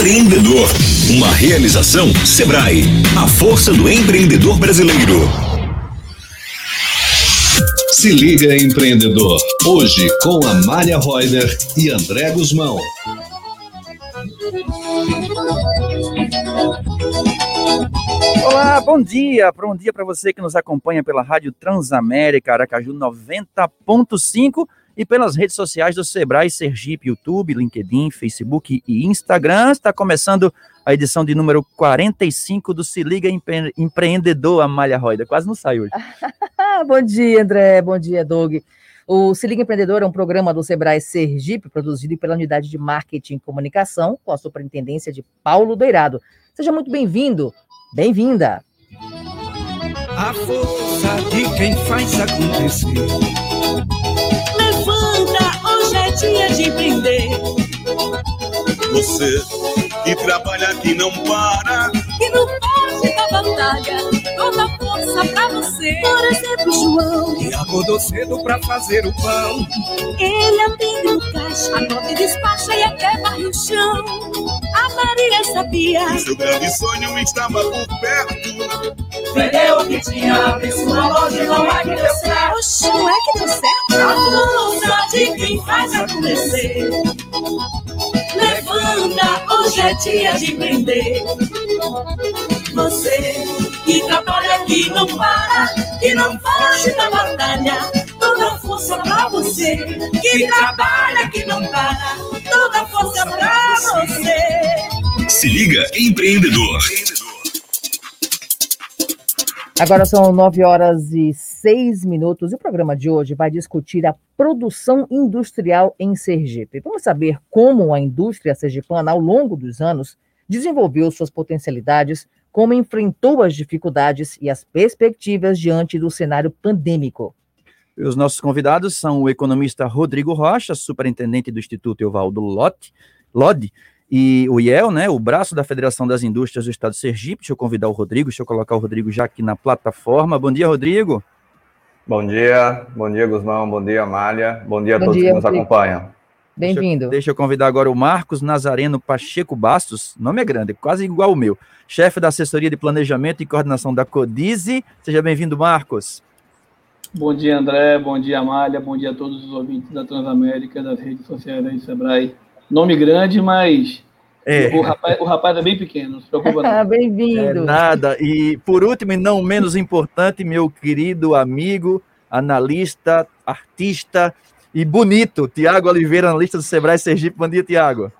empreendedor. Uma realização Sebrae, a força do empreendedor brasileiro. Se liga empreendedor, hoje com Amália Reuter e André Guzmão. Olá, bom dia. Bom dia para você que nos acompanha pela Rádio Transamérica Aracaju 90.5 e pelas redes sociais do Sebrae Sergipe, YouTube, LinkedIn, Facebook e Instagram. Está começando a edição de número 45 do Se Liga Empre Empreendedor Amália Roida. Quase não saiu hoje. bom dia, André. Bom dia, Doug. O Se Liga Empreendedor é um programa do Sebrae Sergipe, produzido pela Unidade de Marketing e Comunicação, com a superintendência de Paulo Doirado. Seja muito bem-vindo, bem-vinda. A força de quem faz acontecer. Dia de empreender. Você que trabalha, que não para. Que não pode dar batalha toda força pra você. Por exemplo, João, que acordou cedo pra fazer o pão. Ele atende o caixa, anota e despacha e até varre o chão. A Maria sabia que seu grande sonho estava por perto. Vendeu o que tinha, abriu sua loja e não é que deu certo. Oxe, não é que deu certo? A de quem faz acontecer. Levanta, hoje é dia de vender. Você que trabalha, que não para, que não foge da batalha. Toda força pra você. Que trabalha, que não para, toda força pra você. Se liga, empreendedor. Agora são nove horas e seis minutos e o programa de hoje vai discutir a produção industrial em Sergipe. Vamos saber como a indústria sergipana, ao longo dos anos, desenvolveu suas potencialidades, como enfrentou as dificuldades e as perspectivas diante do cenário pandêmico. Os nossos convidados são o economista Rodrigo Rocha, superintendente do Instituto Evaldo Lodi, e o IEL, né, o braço da Federação das Indústrias do Estado de Sergipe. Deixa eu convidar o Rodrigo, deixa eu colocar o Rodrigo já aqui na plataforma. Bom dia, Rodrigo. Bom dia, bom dia, Guzmão, bom dia, Amália, bom dia a bom todos dia, que nos Rodrigo. acompanham. Bem-vindo. Deixa, deixa, eu convidar agora o Marcos Nazareno Pacheco Bastos, nome é grande, quase igual o meu, chefe da assessoria de planejamento e coordenação da Codize. Seja bem-vindo, Marcos. Bom dia, André, bom dia, Amália, bom dia a todos os ouvintes da Transamérica, das redes sociais da Sebrae. Nome grande, mas é. o, rapaz, o rapaz é bem pequeno, não se preocupa não. Bem-vindo. É nada. E por último, e não menos importante, meu querido amigo, analista, artista e bonito, Tiago Oliveira, analista do Sebrae Sergipe. Bom dia, Tiago.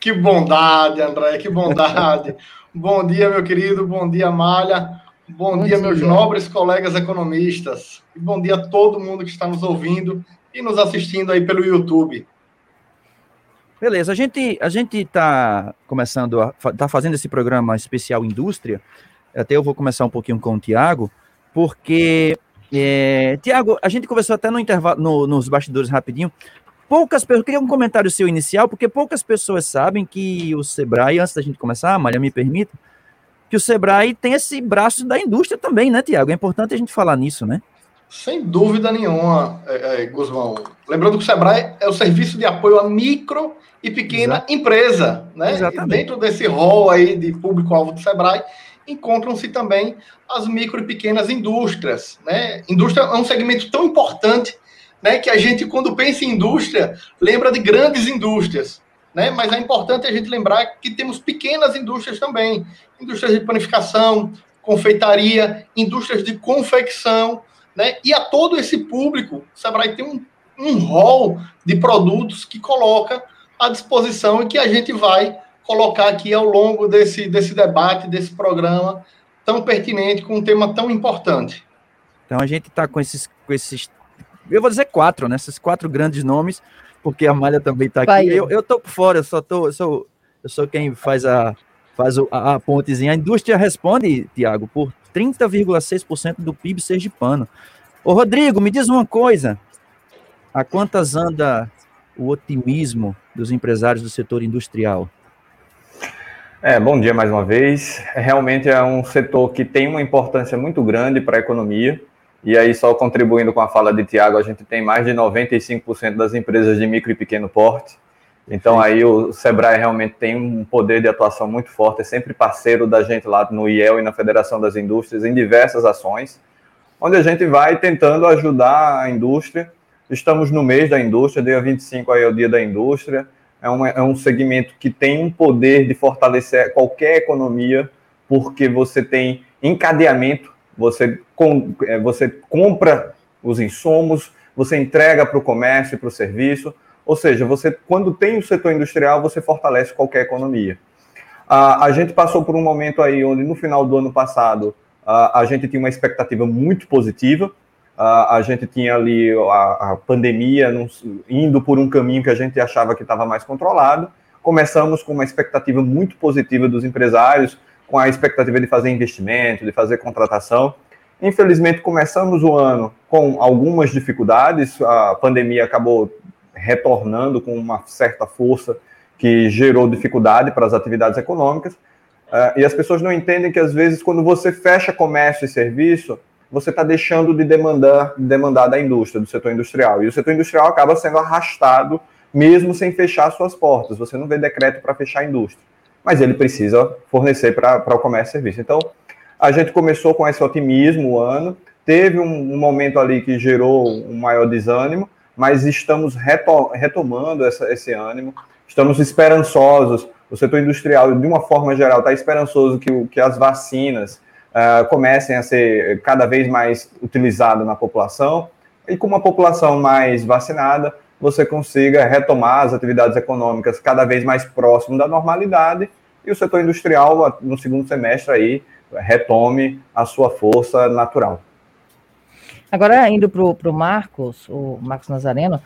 Que bondade, André, que bondade. Bom dia, meu querido, bom dia, Malha. Bom, bom dia, dia, meus nobres colegas economistas. E bom dia a todo mundo que está nos ouvindo e nos assistindo aí pelo YouTube. Beleza, a gente a gente está começando a tá fazendo esse programa especial indústria. Até eu vou começar um pouquinho com o Tiago, porque é, Tiago, a gente conversou até no intervalo no, nos bastidores rapidinho. Poucas pessoas, queria um comentário seu inicial, porque poucas pessoas sabem que o Sebrae, antes da gente começar, Maria, me permita, que o Sebrae tem esse braço da indústria também, né, Tiago? É importante a gente falar nisso, né? Sem dúvida nenhuma, é, é, Guzmão. Lembrando que o Sebrae é o serviço de apoio à micro e pequena Exato. empresa, né? E dentro desse rol aí de público-alvo do Sebrae, encontram-se também as micro e pequenas indústrias, né? Indústria é um segmento tão importante, né, que a gente quando pensa em indústria, lembra de grandes indústrias, né? Mas é importante a gente lembrar que temos pequenas indústrias também, indústrias de panificação, confeitaria, indústrias de confecção, né? E a todo esse público, o Sebrae tem um, um rol de produtos que coloca à disposição e que a gente vai colocar aqui ao longo desse, desse debate, desse programa tão pertinente, com um tema tão importante. Então a gente está com esses, com esses, eu vou dizer quatro, né? Esses quatro grandes nomes, porque a Malha também está aqui. Eu, eu tô por fora, eu só tô, eu sou, eu sou quem faz a faz a, a pontezinha. A indústria responde, Tiago, por 30,6% do PIB sergipano. Ô, Rodrigo, me diz uma coisa. A quantas anda o otimismo dos empresários do setor industrial? É, bom dia mais uma vez. Realmente é um setor que tem uma importância muito grande para a economia. E aí, só contribuindo com a fala de Tiago, a gente tem mais de 95% das empresas de micro e pequeno porte. Então aí o Sebrae realmente tem um poder de atuação muito forte, é sempre parceiro da gente lá no IEL e na Federação das Indústrias em diversas ações, onde a gente vai tentando ajudar a indústria. Estamos no mês da indústria, dia 25 aí é o dia da indústria. É, uma, é um segmento que tem um poder de fortalecer qualquer economia, porque você tem encadeamento, você, com, é, você compra os insumos, você entrega para o comércio e para o serviço, ou seja, você quando tem o setor industrial, você fortalece qualquer economia. A, a gente passou por um momento aí onde no final do ano passado a, a gente tinha uma expectativa muito positiva, a, a gente tinha ali a, a pandemia indo por um caminho que a gente achava que estava mais controlado. Começamos com uma expectativa muito positiva dos empresários, com a expectativa de fazer investimento, de fazer contratação. Infelizmente, começamos o ano com algumas dificuldades, a pandemia acabou retornando com uma certa força que gerou dificuldade para as atividades econômicas. Uh, e as pessoas não entendem que, às vezes, quando você fecha comércio e serviço, você está deixando de demandar, demandar da indústria, do setor industrial. E o setor industrial acaba sendo arrastado mesmo sem fechar suas portas. Você não vê decreto para fechar a indústria. Mas ele precisa fornecer para o comércio e serviço. Então, a gente começou com esse otimismo o ano, teve um, um momento ali que gerou um maior desânimo, mas estamos retomando essa, esse ânimo, estamos esperançosos. O setor industrial, de uma forma geral, está esperançoso que, que as vacinas uh, comecem a ser cada vez mais utilizadas na população, e com uma população mais vacinada, você consiga retomar as atividades econômicas cada vez mais próximo da normalidade e o setor industrial, no segundo semestre, aí, retome a sua força natural. Agora, indo para o Marcos, o Marcos Nazareno,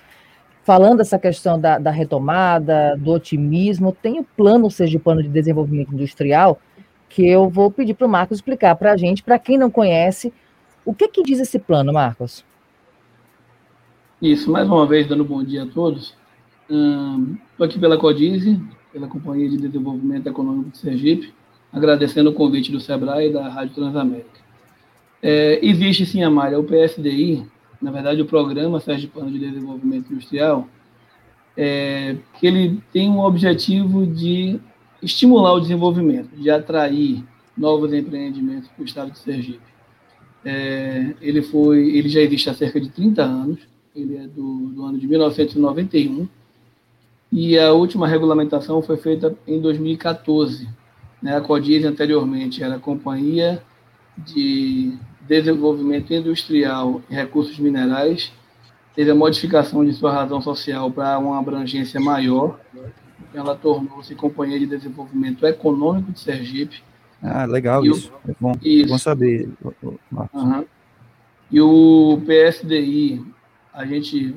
falando essa questão da, da, retomada, do otimismo, tem o plano Sergipano de Desenvolvimento Industrial, que eu vou pedir para o Marcos explicar para a gente, para quem não conhece, o que, que diz esse plano, Marcos? Isso, mais uma vez, dando bom dia a todos. Estou aqui pela Codize, pela Companhia de Desenvolvimento Econômico de Sergipe, agradecendo o convite do SEBRAE e da Rádio Transamérica. É, existe sim, Amália, o PSDI, na verdade o Programa Sérgio Plano de Desenvolvimento Industrial, é, que ele tem um objetivo de estimular o desenvolvimento, de atrair novos empreendimentos para o estado de Sergipe. É, ele foi, ele já existe há cerca de 30 anos, ele é do, do ano de 1991, e a última regulamentação foi feita em 2014. Né? A CODIS anteriormente era a Companhia de desenvolvimento industrial e recursos minerais, teve a modificação de sua razão social para uma abrangência maior. Ela tornou-se Companhia de Desenvolvimento Econômico de Sergipe. Ah, legal e isso. O, é bom, isso. bom saber, Uhum. E o PSDI, a gente,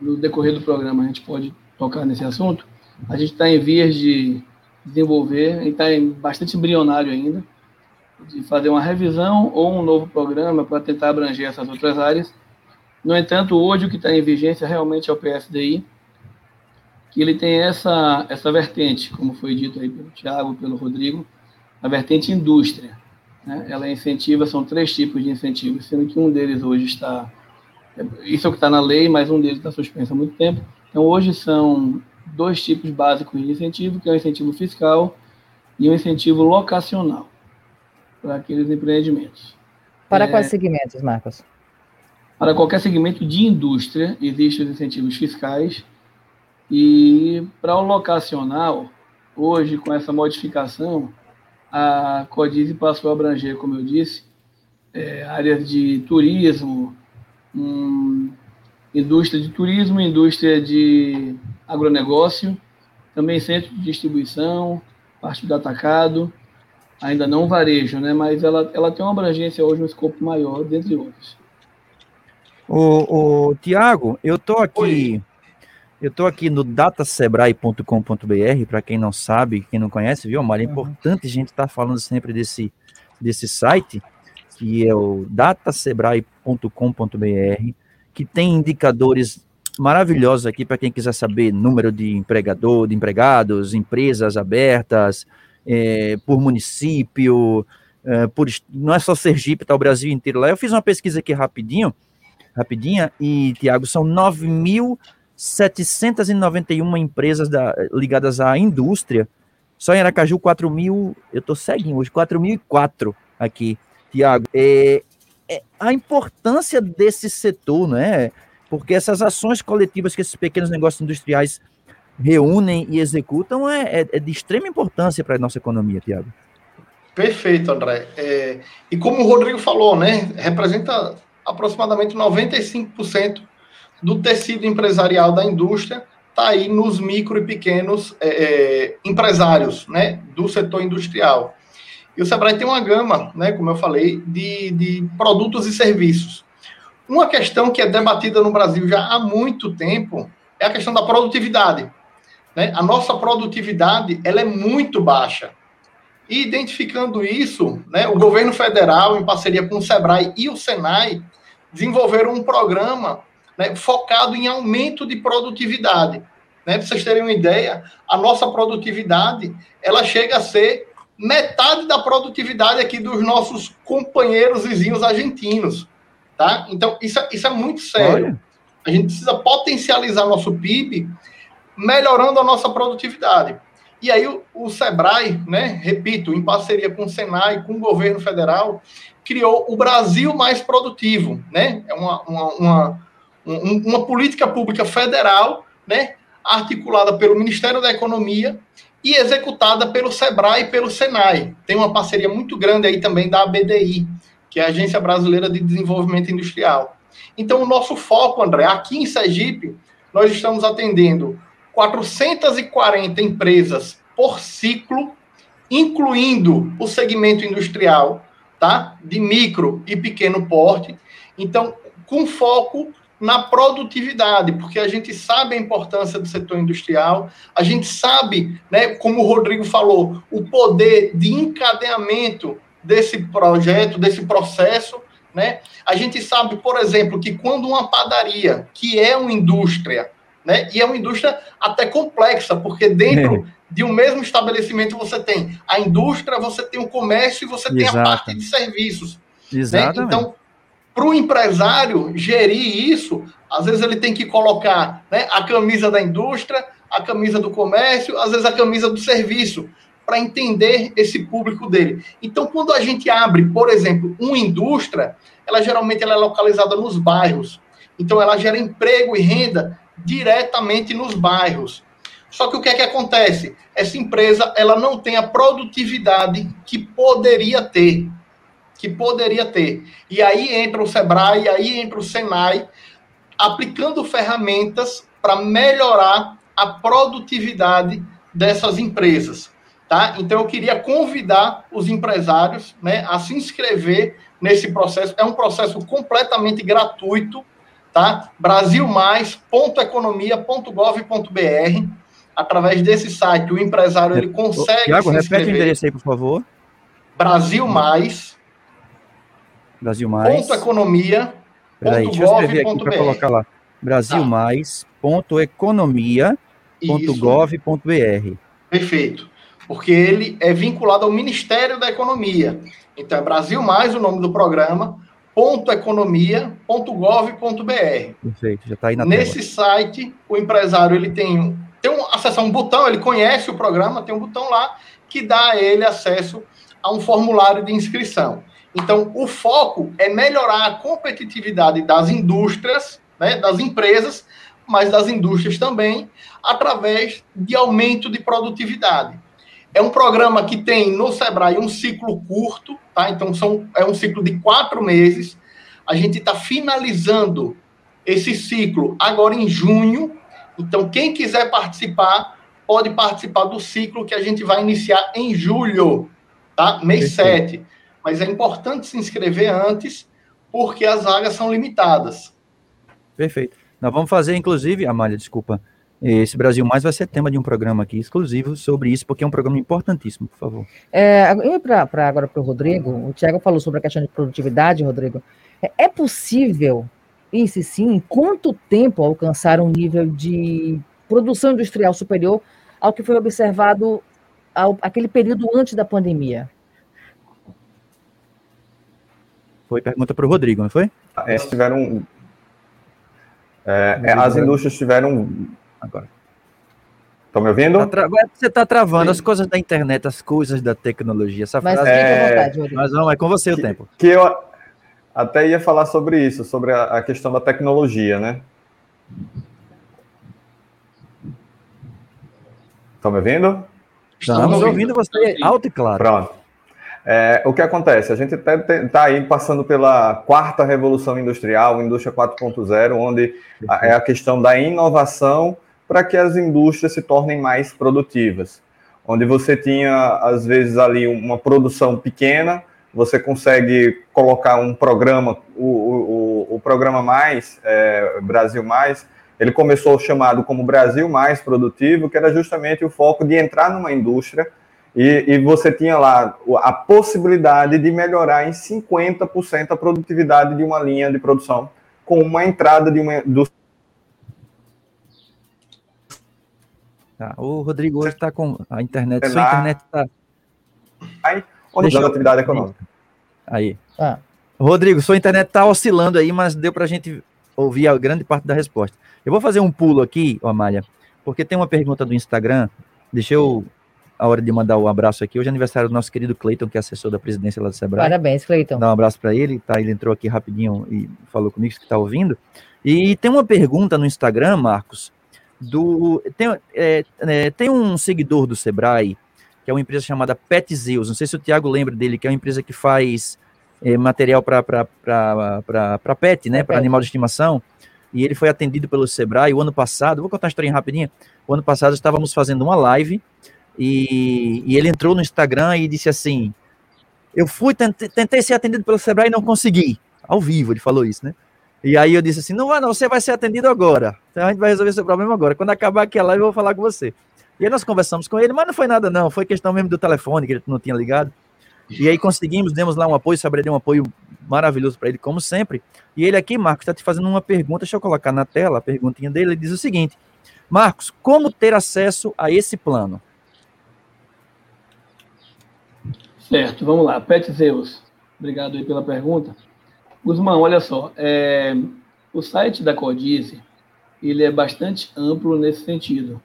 no decorrer do programa, a gente pode tocar nesse assunto. A gente está em vias de desenvolver, está bastante embrionário ainda, de fazer uma revisão ou um novo programa para tentar abranger essas outras áreas. No entanto, hoje o que está em vigência realmente é o PSDI, que ele tem essa, essa vertente, como foi dito aí pelo Tiago, pelo Rodrigo, a vertente indústria. Né? Ela incentiva, são três tipos de incentivos, sendo que um deles hoje está, isso é o que está na lei, mas um deles está suspenso há muito tempo. Então, hoje são dois tipos básicos de incentivo, que é o incentivo fiscal e o incentivo locacional para aqueles empreendimentos. Para é, quais segmentos, Marcos? Para qualquer segmento de indústria, existem os incentivos fiscais. E para o locacional, hoje, com essa modificação, a Codize passou a abranger, como eu disse, é, áreas de turismo, hum, indústria de turismo, indústria de agronegócio, também centro de distribuição, parte do atacado, ainda não varejo, né? Mas ela, ela tem uma abrangência hoje, um escopo maior, dentre outros. O, o Tiago, eu tô aqui, Oi. eu tô aqui no datasebrae.com.br, para quem não sabe, quem não conhece, viu, Mário? É importante a gente estar tá falando sempre desse, desse site, que é o datasebrae.com.br, que tem indicadores maravilhosos aqui para quem quiser saber número de empregador, de empregados, empresas abertas, é, por município, é, por, não é só Sergipe, tá o Brasil inteiro lá. Eu fiz uma pesquisa aqui rapidinho, rapidinha, e, Tiago, são 9.000 791 empresas da, ligadas à indústria. Só em Aracaju, 4 mil, eu estou seguindo hoje, 4.004 aqui, Tiago. É, é, a importância desse setor, né? Porque essas ações coletivas que esses pequenos negócios industriais reúnem e executam é, é, é de extrema importância para a nossa economia, Tiago. Perfeito, André. É, e como o Rodrigo falou, né, representa aproximadamente 95% do tecido empresarial da indústria está aí nos micro e pequenos é, é, empresários né, do setor industrial. E o Sebrae tem uma gama, né, como eu falei, de, de produtos e serviços. Uma questão que é debatida no Brasil já há muito tempo é a questão da produtividade. Né? A nossa produtividade ela é muito baixa. E identificando isso, né, o governo federal, em parceria com o SEBRAE e o SENAI, desenvolveram um programa né, focado em aumento de produtividade. Né? Para vocês terem uma ideia, a nossa produtividade ela chega a ser metade da produtividade aqui dos nossos companheiros vizinhos argentinos. Tá? Então, isso, é, isso é muito sério. Olha. A gente precisa potencializar nosso PIB melhorando a nossa produtividade. E aí o, o Sebrae, né, repito, em parceria com o Senai, com o governo federal, criou o Brasil mais produtivo, né? É uma, uma, uma, uma política pública federal, né, articulada pelo Ministério da Economia e executada pelo Sebrae e pelo Senai. Tem uma parceria muito grande aí também da ABDI, que é a Agência Brasileira de Desenvolvimento Industrial. Então, o nosso foco, André, aqui em Sergipe, nós estamos atendendo 440 empresas por ciclo, incluindo o segmento industrial, tá? De micro e pequeno porte. Então, com foco na produtividade, porque a gente sabe a importância do setor industrial, a gente sabe, né, como o Rodrigo falou, o poder de encadeamento desse projeto, desse processo, né? A gente sabe, por exemplo, que quando uma padaria, que é uma indústria, né? E é uma indústria até complexa, porque dentro é. de um mesmo estabelecimento você tem a indústria, você tem o comércio e você Exato. tem a parte de serviços. Né? Exatamente. Né? Então, para o empresário gerir isso, às vezes ele tem que colocar né, a camisa da indústria, a camisa do comércio, às vezes a camisa do serviço, para entender esse público dele. Então, quando a gente abre, por exemplo, uma indústria, ela geralmente ela é localizada nos bairros. Então, ela gera emprego e renda diretamente nos bairros. Só que o que é que acontece? Essa empresa ela não tem a produtividade que poderia ter, que poderia ter. E aí entra o Sebrae, aí entra o Senai, aplicando ferramentas para melhorar a produtividade dessas empresas. Tá? Então eu queria convidar os empresários né, a se inscrever nesse processo. É um processo completamente gratuito tá? brasilmais.economia.gov.br. Através desse site, o empresário ele consegue. Tiago, repete o endereço aí, por favor. Brasil Mais. Brasil Mais. Ponto economia. Peraí, deixa eu escrever aqui para colocar lá. Brasil tá. Mais. Ponto economia. Ponto gov. Br. Perfeito. Porque ele é vinculado ao Ministério da Economia. Então, é Brasil Mais o nome do programa economia.gov.br. Perfeito, já está aí na Nesse tela. site, o empresário ele tem, tem um, acesso a um botão, ele conhece o programa, tem um botão lá que dá a ele acesso a um formulário de inscrição. Então, o foco é melhorar a competitividade das indústrias, né, das empresas, mas das indústrias também, através de aumento de produtividade. É um programa que tem no Sebrae um ciclo curto, tá? Então são, é um ciclo de quatro meses. A gente está finalizando esse ciclo agora em junho. Então, quem quiser participar, pode participar do ciclo que a gente vai iniciar em julho, tá? Mês Perfeito. 7. Mas é importante se inscrever antes, porque as vagas são limitadas. Perfeito. Nós vamos fazer, inclusive, Amália, desculpa, esse Brasil Mais vai ser tema de um programa aqui exclusivo sobre isso, porque é um programa importantíssimo, por favor. É, para agora para o Rodrigo, o Tiago falou sobre a questão de produtividade, Rodrigo. É, é possível, e se sim, em quanto tempo alcançar um nível de produção industrial superior ao que foi observado ao, aquele período antes da pandemia? Foi pergunta para o Rodrigo, não foi? É, tiveram É, é as indústrias tiveram. Agora. Estão me ouvindo? Tá tra... Você está travando Sim. as coisas da internet, as coisas da tecnologia. Essa Mas frase... é... vontade, Rodrigo. Mas não, é com você que, o tempo. Que eu até ia falar sobre isso, sobre a, a questão da tecnologia, né? Estão me ouvindo? Estamos ouvindo você alto e claro. Pronto. É, o que acontece? A gente está aí passando pela quarta revolução industrial, indústria 4.0, onde é a questão da inovação para que as indústrias se tornem mais produtivas. Onde você tinha, às vezes, ali uma produção pequena, você consegue colocar um programa, o, o, o programa Mais, é, Brasil Mais, ele começou chamado como Brasil Mais Produtivo, que era justamente o foco de entrar numa indústria e, e você tinha lá a possibilidade de melhorar em 50% a produtividade de uma linha de produção com uma entrada de uma, do Tá. O Rodrigo hoje está com a internet. Sua internet está. Aí, onde eu... atividade econômica. Aí. Ah. Rodrigo, sua internet está oscilando aí, mas deu para a gente ouvir a grande parte da resposta. Eu vou fazer um pulo aqui, Amália, porque tem uma pergunta do Instagram. Deixa eu, a hora de mandar o um abraço aqui. Hoje é aniversário do nosso querido Cleiton, que é assessor da presidência lá do Sebrae. Parabéns, Cleiton. Dá um abraço para ele, tá? Ele entrou aqui rapidinho e falou comigo que está ouvindo. E tem uma pergunta no Instagram, Marcos, do. Tem, é, é, tem um seguidor do Sebrae, que é uma empresa chamada Pet Zeus. Não sei se o Tiago lembra dele, que é uma empresa que faz é, material para pet, né? Para animal de estimação. E ele foi atendido pelo Sebrae o ano passado. Vou contar uma historinha rapidinha. O ano passado estávamos fazendo uma live e, e ele entrou no Instagram e disse assim: Eu fui, tentei, tentei ser atendido pelo Sebrae e não consegui. Ao vivo, ele falou isso, né? E aí eu disse assim: não vai, não, você vai ser atendido agora. Então a gente vai resolver seu problema agora. Quando acabar aqui a live, eu vou falar com você. E aí nós conversamos com ele, mas não foi nada, não. Foi questão mesmo do telefone, que ele não tinha ligado. E aí conseguimos, demos lá um apoio, Sabrina deu um apoio maravilhoso para ele, como sempre. E ele aqui, Marcos, está te fazendo uma pergunta, deixa eu colocar na tela a perguntinha dele. Ele diz o seguinte: Marcos, como ter acesso a esse plano? Certo, vamos lá. Pet Zeus, obrigado aí pela pergunta. Guzmão, olha só, é, o site da Codize, ele é bastante amplo nesse sentido.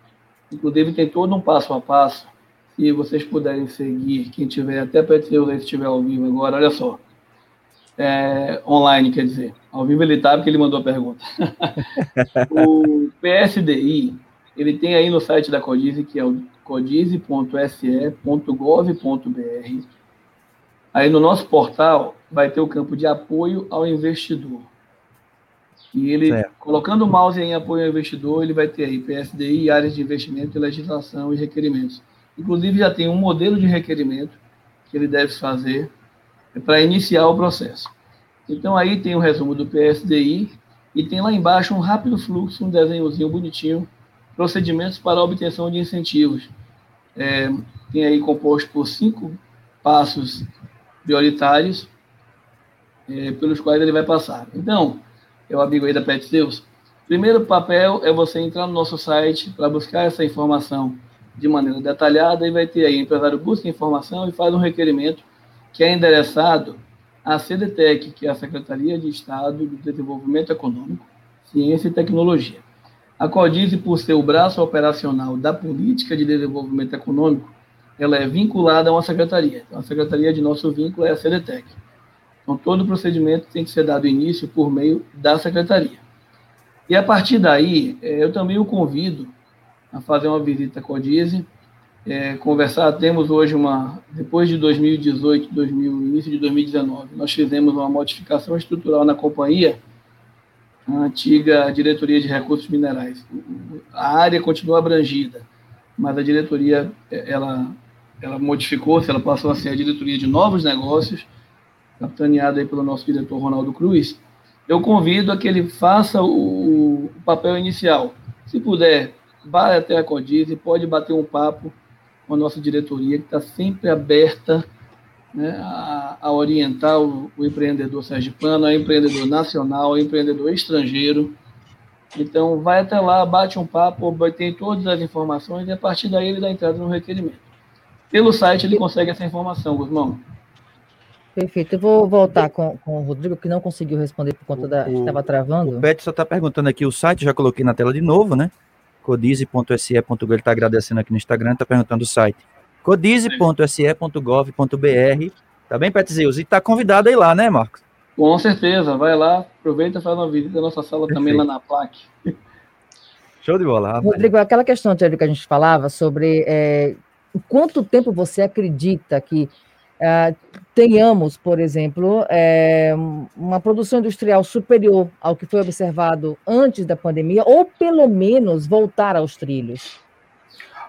Inclusive tem todo um passo a passo. Se vocês puderem seguir, quem tiver até para se estiver ao vivo agora, olha só. É, online, quer dizer. Ao vivo ele está porque ele mandou a pergunta. o PSDI, ele tem aí no site da Codize, que é o codize.se.gov.br. Aí no nosso portal vai ter o campo de apoio ao investidor. E ele, certo. colocando o mouse em apoio ao investidor, ele vai ter aí PSDI, áreas de investimento, legislação e requerimentos. Inclusive, já tem um modelo de requerimento que ele deve fazer para iniciar o processo. Então, aí tem o um resumo do PSDI e tem lá embaixo um rápido fluxo, um desenhozinho bonitinho, procedimentos para obtenção de incentivos. É, tem aí composto por cinco passos prioritários é, pelos quais ele vai passar. Então, o amigo aí da Pet. Primeiro papel é você entrar no nosso site para buscar essa informação de maneira detalhada e vai ter aí, empresário busca informação e faz um requerimento que é endereçado à CDTEC, que é a Secretaria de Estado do Desenvolvimento Econômico, Ciência e Tecnologia. A CODISE, por ser o braço operacional da Política de Desenvolvimento Econômico, ela é vinculada a uma secretaria. Então, a secretaria de nosso vínculo é a CDTEC. Então, todo o procedimento tem que ser dado início por meio da secretaria. E a partir daí, é, eu também o convido a fazer uma visita com a Codize, é, conversar. Temos hoje uma, depois de 2018, 2000, início de 2019, nós fizemos uma modificação estrutural na companhia, a antiga diretoria de recursos minerais. A área continua abrangida, mas a diretoria é, ela, ela modificou-se, ela passou a ser a diretoria de novos negócios capitaneado aí pelo nosso diretor Ronaldo Cruz, eu convido a que ele faça o, o papel inicial. Se puder, vá até a Codiz e pode bater um papo com a nossa diretoria, que está sempre aberta né, a, a, orientar o, o empreendedor sergipano, ao empreendedor nacional, ao empreendedor estrangeiro. Então, vai até lá, bate um papo, tem todas as informações e a partir daí ele dá entrada no requerimento. Pelo site ele consegue essa informação, Guzmão. Perfeito. Eu vou voltar com, com o Rodrigo, que não conseguiu responder por conta da. estava travando. O Pet só está perguntando aqui o site, já coloquei na tela de novo, né? codize.se.gov, ele está agradecendo aqui no Instagram, está perguntando o site. codize.se.gov.br. Tá bem, Petzeus? E está convidado aí lá, né, Marcos? Com certeza, vai lá, aproveita e faz uma visita da nossa sala Perfeito. também lá na plaque. Show de bola. Rodrigo, aquela questão anterior que a gente falava sobre é, quanto tempo você acredita que Uh, tenhamos, por exemplo, é, uma produção industrial superior ao que foi observado antes da pandemia, ou pelo menos voltar aos trilhos?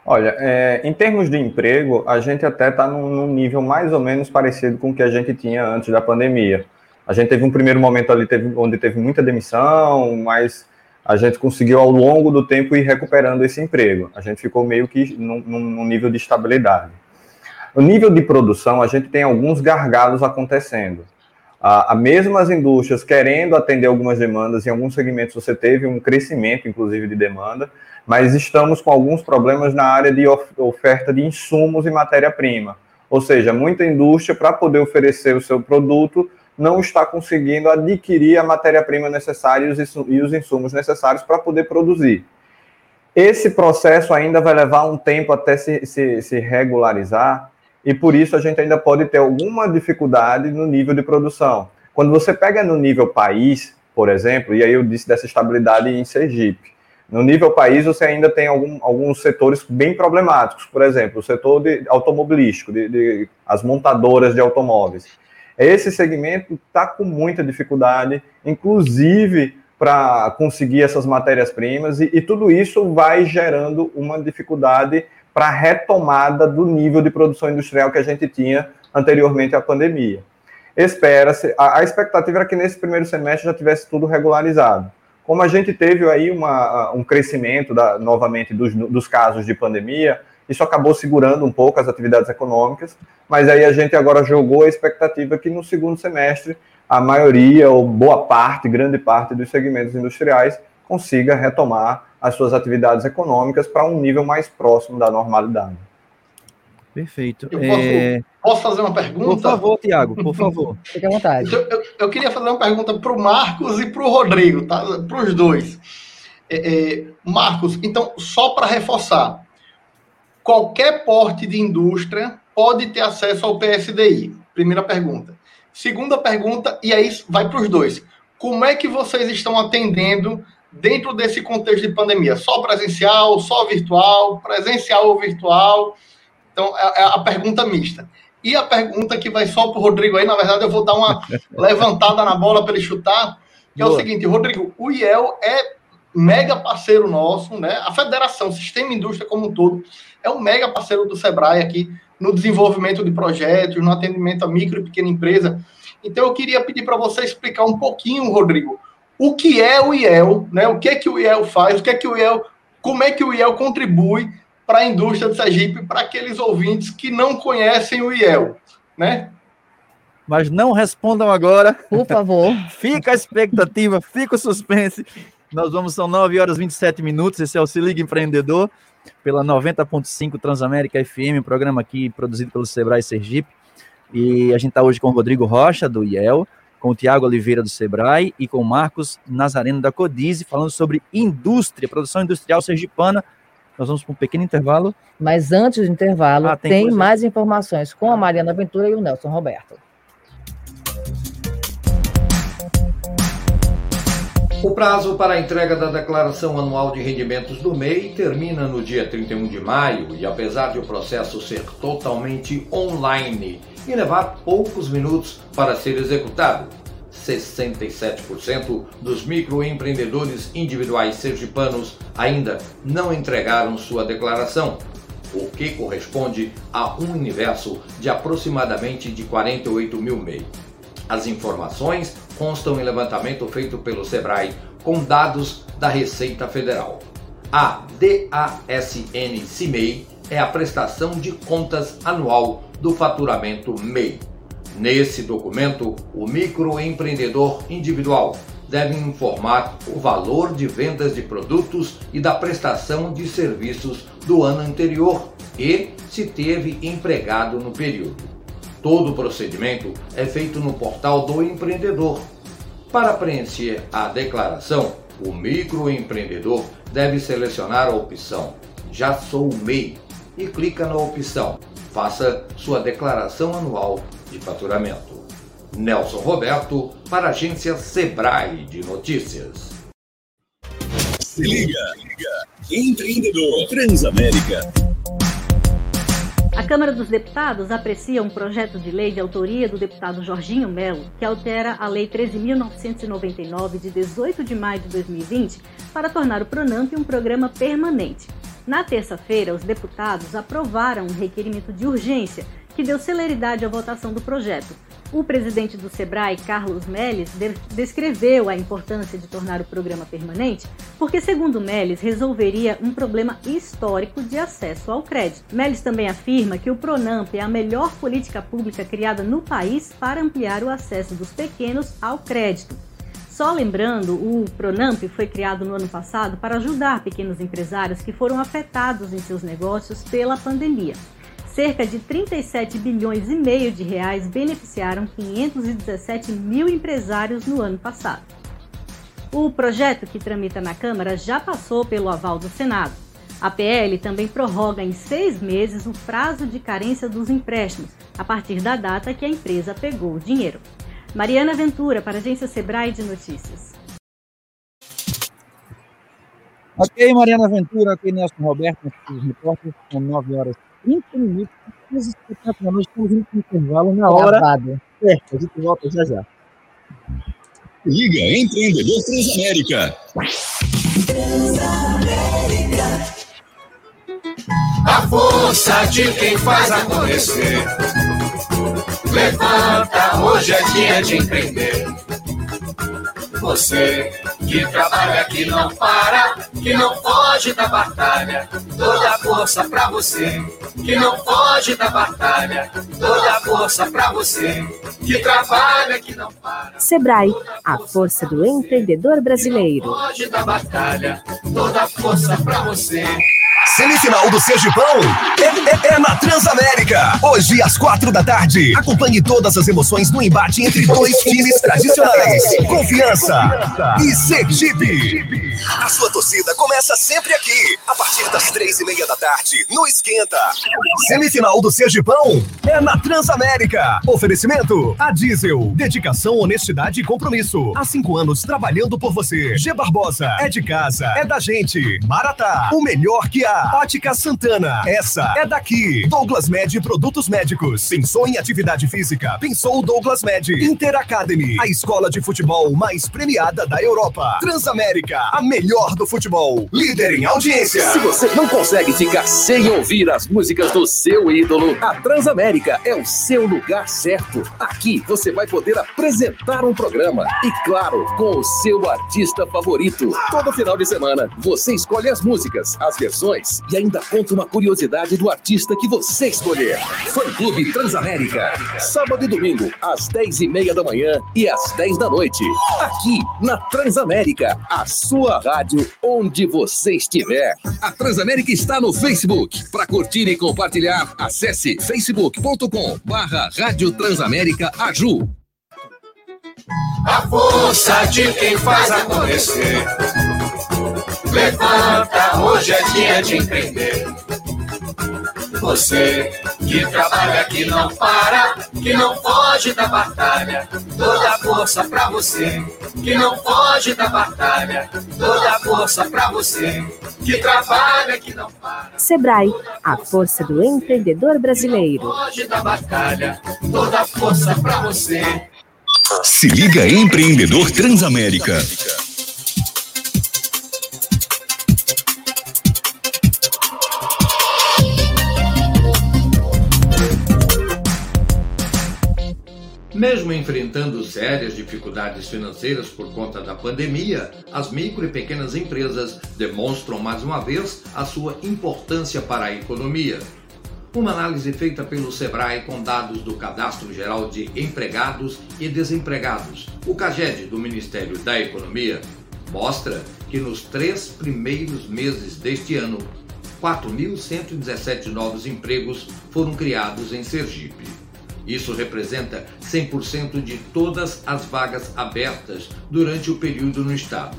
Olha, é, em termos de emprego, a gente até está num, num, nível mais ou menos parecido com o que a gente tinha antes da pandemia. A gente teve um primeiro momento ali teve, onde teve muita demissão, mas a gente conseguiu ao longo do tempo ir recuperando esse emprego. A gente ficou meio que num, num nível de estabilidade. No nível de produção, a gente tem alguns gargalos acontecendo. A, a mesmo as indústrias querendo atender algumas demandas, em alguns segmentos você teve um crescimento, inclusive, de demanda, mas estamos com alguns problemas na área de of oferta de insumos e matéria-prima. Ou seja, muita indústria, para poder oferecer o seu produto, não está conseguindo adquirir a matéria-prima necessária e os insumos necessários para poder produzir. Esse processo ainda vai levar um tempo até se, se, se regularizar, e por isso a gente ainda pode ter alguma dificuldade no nível de produção. Quando você pega no nível país, por exemplo, e aí eu disse dessa estabilidade em Sergipe, no nível país você ainda tem algum, alguns setores bem problemáticos, por exemplo, o setor de, automobilístico, de, de, as montadoras de automóveis. Esse segmento está com muita dificuldade, inclusive para conseguir essas matérias-primas, e, e tudo isso vai gerando uma dificuldade para a retomada do nível de produção industrial que a gente tinha anteriormente à pandemia. Espera-se, a, a, expectativa era que nesse primeiro semestre já tivesse tudo regularizado. Como a gente teve aí uma, um crescimento da, novamente dos, dos casos de pandemia, isso acabou segurando um pouco as atividades econômicas, mas aí a gente agora jogou a expectativa que no segundo semestre a maioria, ou boa parte, grande parte dos segmentos industriais consiga retomar as suas atividades econômicas para um nível mais próximo da normalidade. Perfeito. Eu posso, é... posso fazer uma pergunta? Por favor, Tiago, por favor. Fique à vontade. Eu, eu, eu, queria fazer uma pergunta para o Marcos e para o Rodrigo, tá? para os dois. É, é, Marcos, então, só para reforçar, qualquer porte de indústria pode ter acesso ao PSDI? Primeira pergunta. Segunda pergunta, e aí vai para os dois. Como é que vocês estão atendendo dentro desse contexto de pandemia? Só presencial, só virtual, presencial ou virtual? Então, é, é a pergunta mista. E a pergunta que vai só para o Rodrigo aí, na verdade, eu vou dar uma levantada na bola para ele chutar, que Boa. é o seguinte, Rodrigo, o IEL é mega parceiro nosso, né? A federação, o sistema indústria como um todo, é um mega parceiro do Sebrae aqui no desenvolvimento de projetos, no atendimento a micro e pequena empresa. Então, eu queria pedir para você explicar um pouquinho, Rodrigo, o que é o IEL, né? O que é que o IEL faz, o que é que o IEL, como é que o IEL contribui para a indústria de Sergipe, para aqueles ouvintes que não conhecem o IEL, né? Mas não respondam agora. Por favor. fica a expectativa, fica o suspense. Nós vamos, são 9 horas e 27 minutos. Esse é o Se Liga Empreendedor, pela 90.5 Transamérica FM, um programa aqui produzido pelo Sebrae Sergipe. E a gente está hoje com o Rodrigo Rocha, do IEL, com o Tiago Oliveira do Sebrae e com o Marcos Nazareno da Codize, falando sobre indústria, produção industrial sergipana. Nós vamos para um pequeno intervalo. Mas antes do intervalo, ah, tem, tem mais informações com a Mariana Ventura e o Nelson Roberto. O prazo para a entrega da declaração anual de rendimentos do MEI termina no dia 31 de maio e, apesar de o processo ser totalmente online e levar poucos minutos para ser executado, 67% dos microempreendedores individuais sergipanos ainda não entregaram sua declaração, o que corresponde a um universo de aproximadamente de 48 mil MEI. As informações constam em levantamento feito pelo Sebrae com dados da Receita Federal. A DASN CIMEI é a prestação de contas anual do faturamento MEI. Nesse documento, o microempreendedor individual deve informar o valor de vendas de produtos e da prestação de serviços do ano anterior e se teve empregado no período. Todo o procedimento é feito no portal do empreendedor. Para preencher a declaração, o microempreendedor deve selecionar a opção Já sou MEI e clica na opção Faça sua declaração anual de faturamento. Nelson Roberto, para a agência Sebrae de Notícias. Se liga, liga. empreendedor Transamérica. A Câmara dos Deputados aprecia um projeto de lei de autoria do deputado Jorginho Melo, que altera a Lei 13.999, de 18 de maio de 2020, para tornar o Pronamp um programa permanente. Na terça-feira, os deputados aprovaram um requerimento de urgência que deu celeridade à votação do projeto. O presidente do SEBRAE, Carlos Melles, descreveu a importância de tornar o programa permanente, porque, segundo Melles, resolveria um problema histórico de acesso ao crédito. Melles também afirma que o Pronamp é a melhor política pública criada no país para ampliar o acesso dos pequenos ao crédito. Só lembrando, o Pronamp foi criado no ano passado para ajudar pequenos empresários que foram afetados em seus negócios pela pandemia cerca de 37 bilhões e meio de reais beneficiaram 517 mil empresários no ano passado. O projeto que tramita na Câmara já passou pelo aval do Senado. A PL também prorroga em seis meses o prazo de carência dos empréstimos, a partir da data que a empresa pegou o dinheiro. Mariana Ventura, para a agência Sebrae de Notícias. Ok, Mariana Ventura, aqui Nelson Roberto, repórter, com 9 horas 30 minutos. Nós estamos indo para o intervalo na hora. Gravado. Certo, a gente volta já já. Liga Empreendedor Transamérica. Transamérica. A força de quem faz acontecer. Levanta, hoje é dia de empreender. Você que trabalha, que não para, que não foge da batalha. Toda a força pra você, que não foge da batalha. Toda força pra você, que trabalha, que não para. Sebrae, a força do empreendedor brasileiro. Foge da batalha, toda força pra você. Semifinal do Sergipão é, é, é, na Transamérica. Hoje, às quatro da tarde. Acompanhe todas as emoções do embate entre dois times tradicionais: Confiança e Sergipe. A sua torcida começa sempre aqui, a partir das três e meia da tarde, no Esquenta. Semifinal do Sergipão é na Transamérica. Oferecimento: a Diesel. Dedicação, honestidade e compromisso. Há cinco anos trabalhando por você. G Barbosa é de casa, é da gente. Maratá, o melhor que há. Ótica Santana, essa é daqui. Douglas Med Produtos Médicos. Pensou em atividade física? Pensou Douglas Med. Inter Academy, a escola de futebol mais premiada da Europa. Transamérica, a melhor do futebol. Líder em audiência. Se você não consegue ficar sem ouvir as músicas do seu ídolo, a Transamérica é o seu lugar certo. Aqui você vai poder apresentar um programa. E claro, com o seu artista favorito. Todo final de semana, você escolhe as músicas, as versões e ainda conta uma curiosidade do artista que você escolher. Fã Clube Transamérica. Sábado e domingo, às 10 e meia da manhã e às 10 da noite. Aqui na Transamérica, a sua rádio onde você estiver. A Transamérica está no Facebook. Para curtir e compartilhar, acesse facebook.com barra Rádio Transamérica Aju. A força de quem faz acontecer. Levanta, hoje é dia de empreender. Você que trabalha, que não para, que não foge da batalha. Toda a força pra você, que não foge da batalha. Toda a força pra você, que trabalha, que não para. Sebrae, a força do empreendedor brasileiro. Foge da batalha, toda a força pra você. Se liga Empreendedor Transamérica. Mesmo enfrentando sérias dificuldades financeiras por conta da pandemia, as micro e pequenas empresas demonstram mais uma vez a sua importância para a economia. Uma análise feita pelo Sebrae com dados do Cadastro Geral de Empregados e Desempregados, o CAGED do Ministério da Economia, mostra que nos três primeiros meses deste ano, 4.117 novos empregos foram criados em Sergipe. Isso representa 100% de todas as vagas abertas durante o período no estado.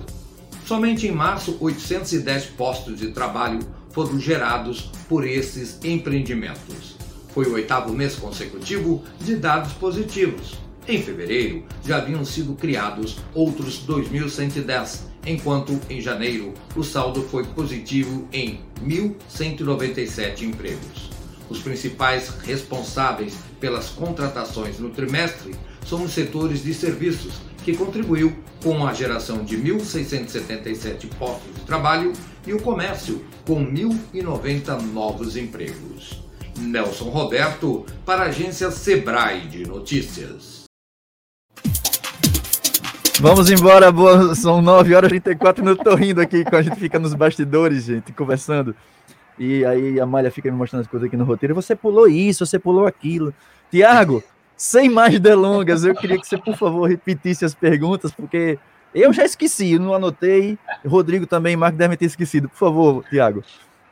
Somente em março, 810 postos de trabalho foram gerados por esses empreendimentos. Foi o oitavo mês consecutivo de dados positivos. Em fevereiro, já haviam sido criados outros 2.110, enquanto em janeiro o saldo foi positivo em 1.197 empregos. Os principais responsáveis pelas contratações no trimestre são os setores de serviços, que contribuiu com a geração de 1.677 postos de trabalho e o comércio, com 1.090 novos empregos. Nelson Roberto, para a agência Sebrae de Notícias. Vamos embora, boa, são 9 horas e 34 minutos. Tô rindo aqui, quando a gente fica nos bastidores, gente, conversando. E aí a Malha fica me mostrando as coisas aqui no roteiro. Você pulou isso, você pulou aquilo. Tiago, sem mais delongas, eu queria que você, por favor, repetisse as perguntas, porque eu já esqueci, não anotei. Rodrigo também, Marco deve ter esquecido. Por favor, Tiago.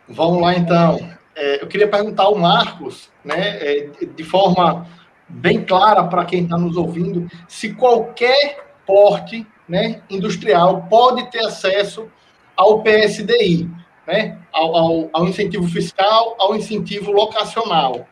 Vamos lá, então. É, eu queria perguntar ao Marcos, né, é, de forma bem clara para quem está nos ouvindo, se qualquer porte né, industrial pode ter acesso ao PSDI, né, ao, ao, ao incentivo fiscal, ao incentivo locacional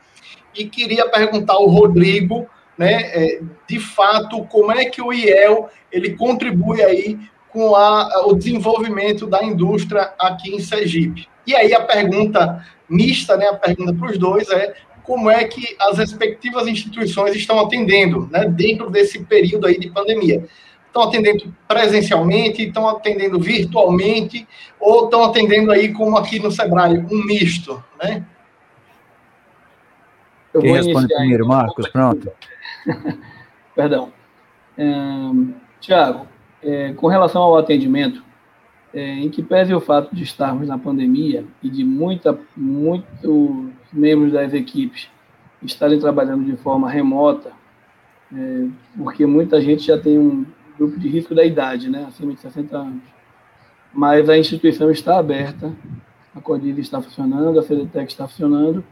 e queria perguntar ao Rodrigo, né, é, de fato, como é que o IEL ele contribui aí com a, o desenvolvimento da indústria aqui em Sergipe. E aí a pergunta mista, né, a pergunta para os dois é como é que as respectivas instituições estão atendendo, né, dentro desse período aí de pandemia. Estão atendendo presencialmente, estão atendendo virtualmente, ou estão atendendo aí como aqui no Sebrae, um misto, né? Eu Quem responde primeiro, então, Marcos? Pronto. Perdão. É, Tiago, é, com relação ao atendimento, é, em que pese o fato de estarmos na pandemia e de muita, muitos membros das equipes estarem trabalhando de forma remota, é, porque muita gente já tem um grupo de risco da idade, né, acima de 60 anos. Mas a instituição está aberta, a Codil está funcionando, a CDTEC está funcionando,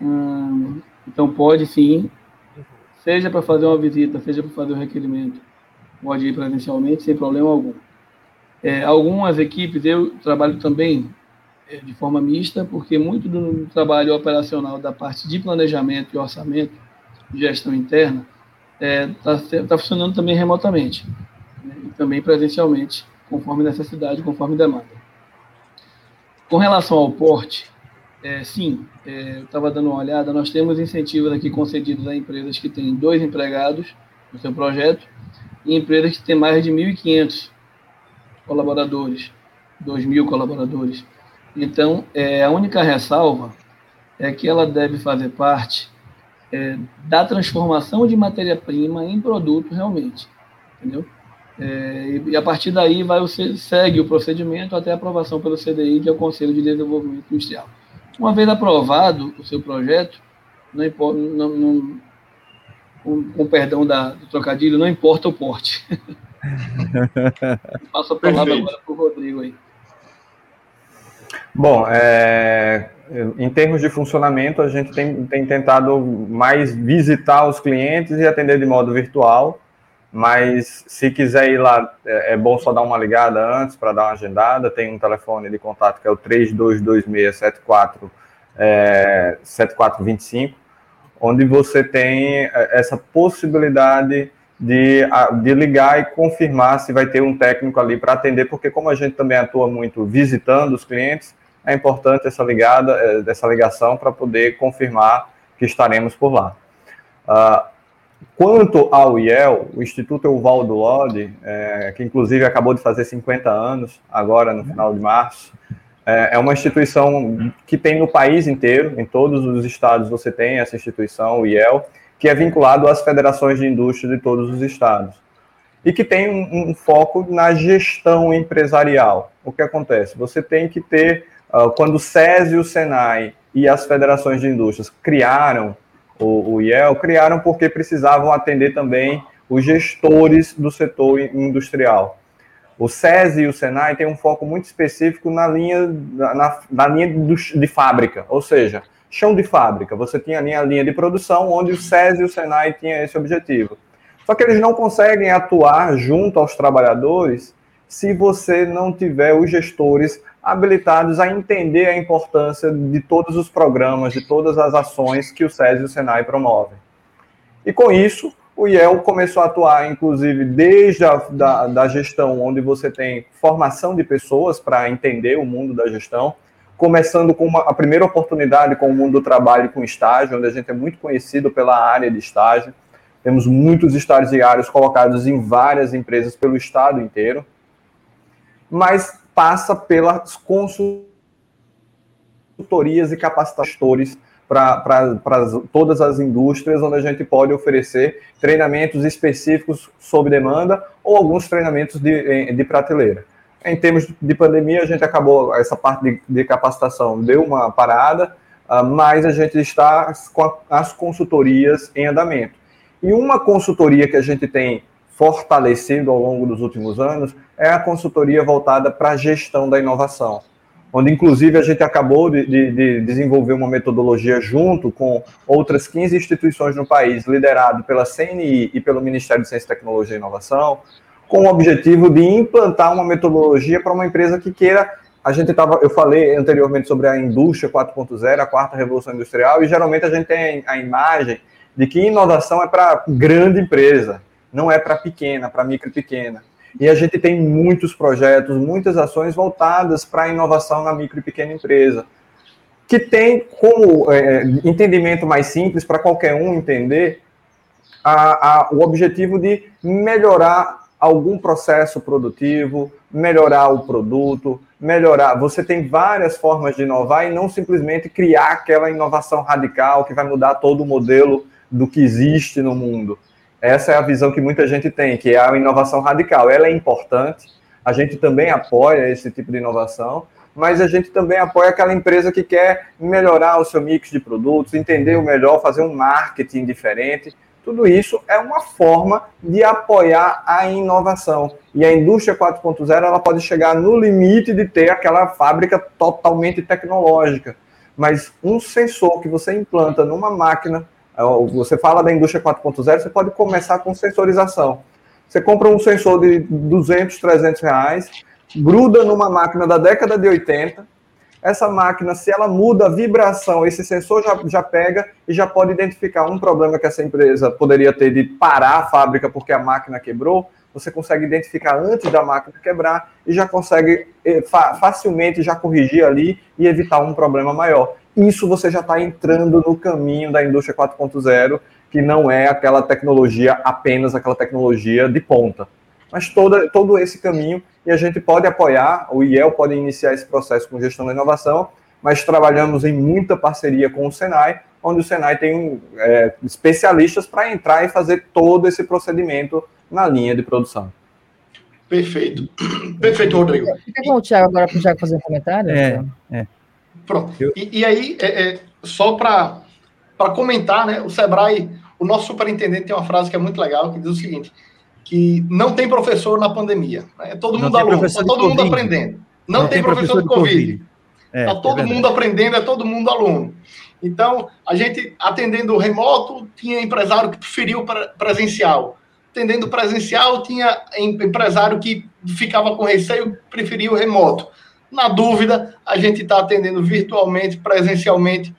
Hum, então pode sim, seja para fazer uma visita, seja para fazer um requerimento, pode ir presencialmente sem problema algum. É, algumas equipes eu trabalho também é, de forma mista, porque muito do trabalho operacional da parte de planejamento e orçamento, gestão interna, está é, tá funcionando também remotamente, né, e também presencialmente, conforme necessidade, conforme demanda. Com relação ao porte, é, sim, é, eu estava dando uma olhada, nós temos incentivos aqui concedidos a empresas que têm dois empregados no seu projeto e empresas que têm mais de 1.500 colaboradores, 2.000 colaboradores. Então, é, a única ressalva é que ela deve fazer parte é, da transformação de matéria-prima em produto realmente, entendeu? É, e a partir daí vai, você segue o procedimento até a aprovação pelo CDI, que é o Conselho de Desenvolvimento Industrial. Uma vez aprovado o seu projeto, não importa, não, não, com, com perdão da, do trocadilho, não importa o porte. Passo a palavra Perfeito. agora para o Rodrigo aí. Bom, é, em termos de funcionamento, a gente tem, tem, tentado mais visitar os clientes e atender de modo virtual, mas se quiser ir lá, é, é bom só dar uma ligada antes para dar uma agendada. Tem um telefone de contato que é o 322674 é, 7425, onde você tem é, essa possibilidade de, de ligar e confirmar se vai ter um técnico ali para atender, porque como a gente também atua muito visitando os clientes, é importante essa ligada, é, essa ligação para poder confirmar que estaremos por lá. Uh, Quanto ao IEL, o Instituto Evaldo Lodi, é, que inclusive acabou de fazer 50 anos, agora no final de março, é, é, uma instituição que tem no país inteiro, em todos os estados você tem essa instituição, o IEL, que é vinculado às federações de indústria de todos os estados. E que tem um, um foco na gestão empresarial. O que acontece? Você tem que ter, quando o SESI, o SENAI e as federações de indústrias criaram o, o IEL, criaram porque precisavam atender também os gestores do setor industrial. O SESI e o SENAI têm um foco muito específico na linha, na, na linha do, de fábrica, ou seja, chão de fábrica. Você tinha ali a linha de produção, onde o SESI e o SENAI tinham esse objetivo. Só que eles não conseguem atuar junto aos trabalhadores se você não tiver os gestores habilitados a entender a importância de todos os programas, de todas as ações que o SESI e o SENAI promovem. E com isso, o IEL começou a atuar, inclusive, desde a da, da gestão, onde você tem formação de pessoas para entender o mundo da gestão, começando com uma, a primeira oportunidade com o mundo do trabalho com estágio, onde a gente é muito conhecido pela área de estágio. Temos muitos estagiários colocados em várias empresas pelo estado inteiro, mas passa pelas consultorias e capacitadores para todas as indústrias, onde a gente pode oferecer treinamentos específicos sob demanda ou alguns treinamentos de, de prateleira. Em termos de pandemia, a gente acabou, essa parte de, de capacitação deu uma parada, uh, mas a gente está com as consultorias em andamento. E uma consultoria que a gente tem fortalecido ao longo dos últimos anos é a consultoria voltada para a gestão da inovação onde inclusive a gente acabou de, de, de, desenvolver uma metodologia junto com outras 15 instituições no país, liderado pela CNI e pelo Ministério de Ciência, Tecnologia e Inovação, com o objetivo de implantar uma metodologia para uma empresa que queira. A gente estava, eu falei anteriormente sobre a indústria 4.0, a quarta revolução industrial, e geralmente a gente tem a imagem de que inovação é para grande empresa, não é para pequena, para micro e pequena. E a gente tem muitos projetos, muitas ações voltadas para a inovação na micro e pequena empresa, que tem como é, entendimento mais simples para qualquer um entender a, a, o objetivo de melhorar algum processo produtivo, melhorar o produto, melhorar. Você tem várias formas de inovar e não simplesmente criar aquela inovação radical que vai mudar todo o modelo do que existe no mundo. Essa é a visão que muita gente tem, que é a inovação radical. Ela é importante, a gente também apoia esse tipo de inovação, mas a gente também apoia aquela empresa que quer melhorar o seu mix de produtos, entender o melhor, fazer um marketing diferente. Tudo isso é uma forma de apoiar a inovação. E a indústria 4.0 ela pode chegar no limite de ter aquela fábrica totalmente tecnológica. Mas um sensor que você implanta numa máquina você fala da indústria 4.0, você pode começar com sensorização. Você compra um sensor de 200, 300 reais, gruda numa máquina da década de 80. Essa máquina, se ela muda a vibração, esse sensor já, já pega e já pode identificar um problema que essa empresa poderia ter de parar a fábrica porque a máquina quebrou. Você consegue identificar antes da máquina quebrar e já consegue eh, facilmente já corrigir ali e evitar um problema maior isso você já está entrando no caminho da indústria 4.0, que não é aquela tecnologia, apenas aquela tecnologia de ponta. Mas toda, todo esse caminho, e a gente pode apoiar, o IEL pode iniciar esse processo com gestão da inovação, mas trabalhamos em muita parceria com o Senai, onde o Senai tem é, especialistas para entrar e fazer todo esse procedimento na linha de produção. Perfeito. Perfeito, Rodrigo. Fica com o Thiago agora para o Thiago fazer um comentário. É, é. Pronto. E, e aí, é, é, só para comentar, né? O Sebrae, o nosso superintendente tem uma frase que é muito legal, que diz o seguinte: que não tem professor na pandemia. Né? É todo mundo aluno, está todo mundo aprendendo. Não, não tem, tem, professor, professor de Covid. Está é, tá todo é mundo aprendendo, é todo mundo aluno. Então, a gente atendendo remoto, tinha empresário que preferiu presencial. Atendendo presencial, tinha empresário que ficava com receio, preferiu remoto. Na dúvida, a gente está atendendo virtualmente, presencialmente.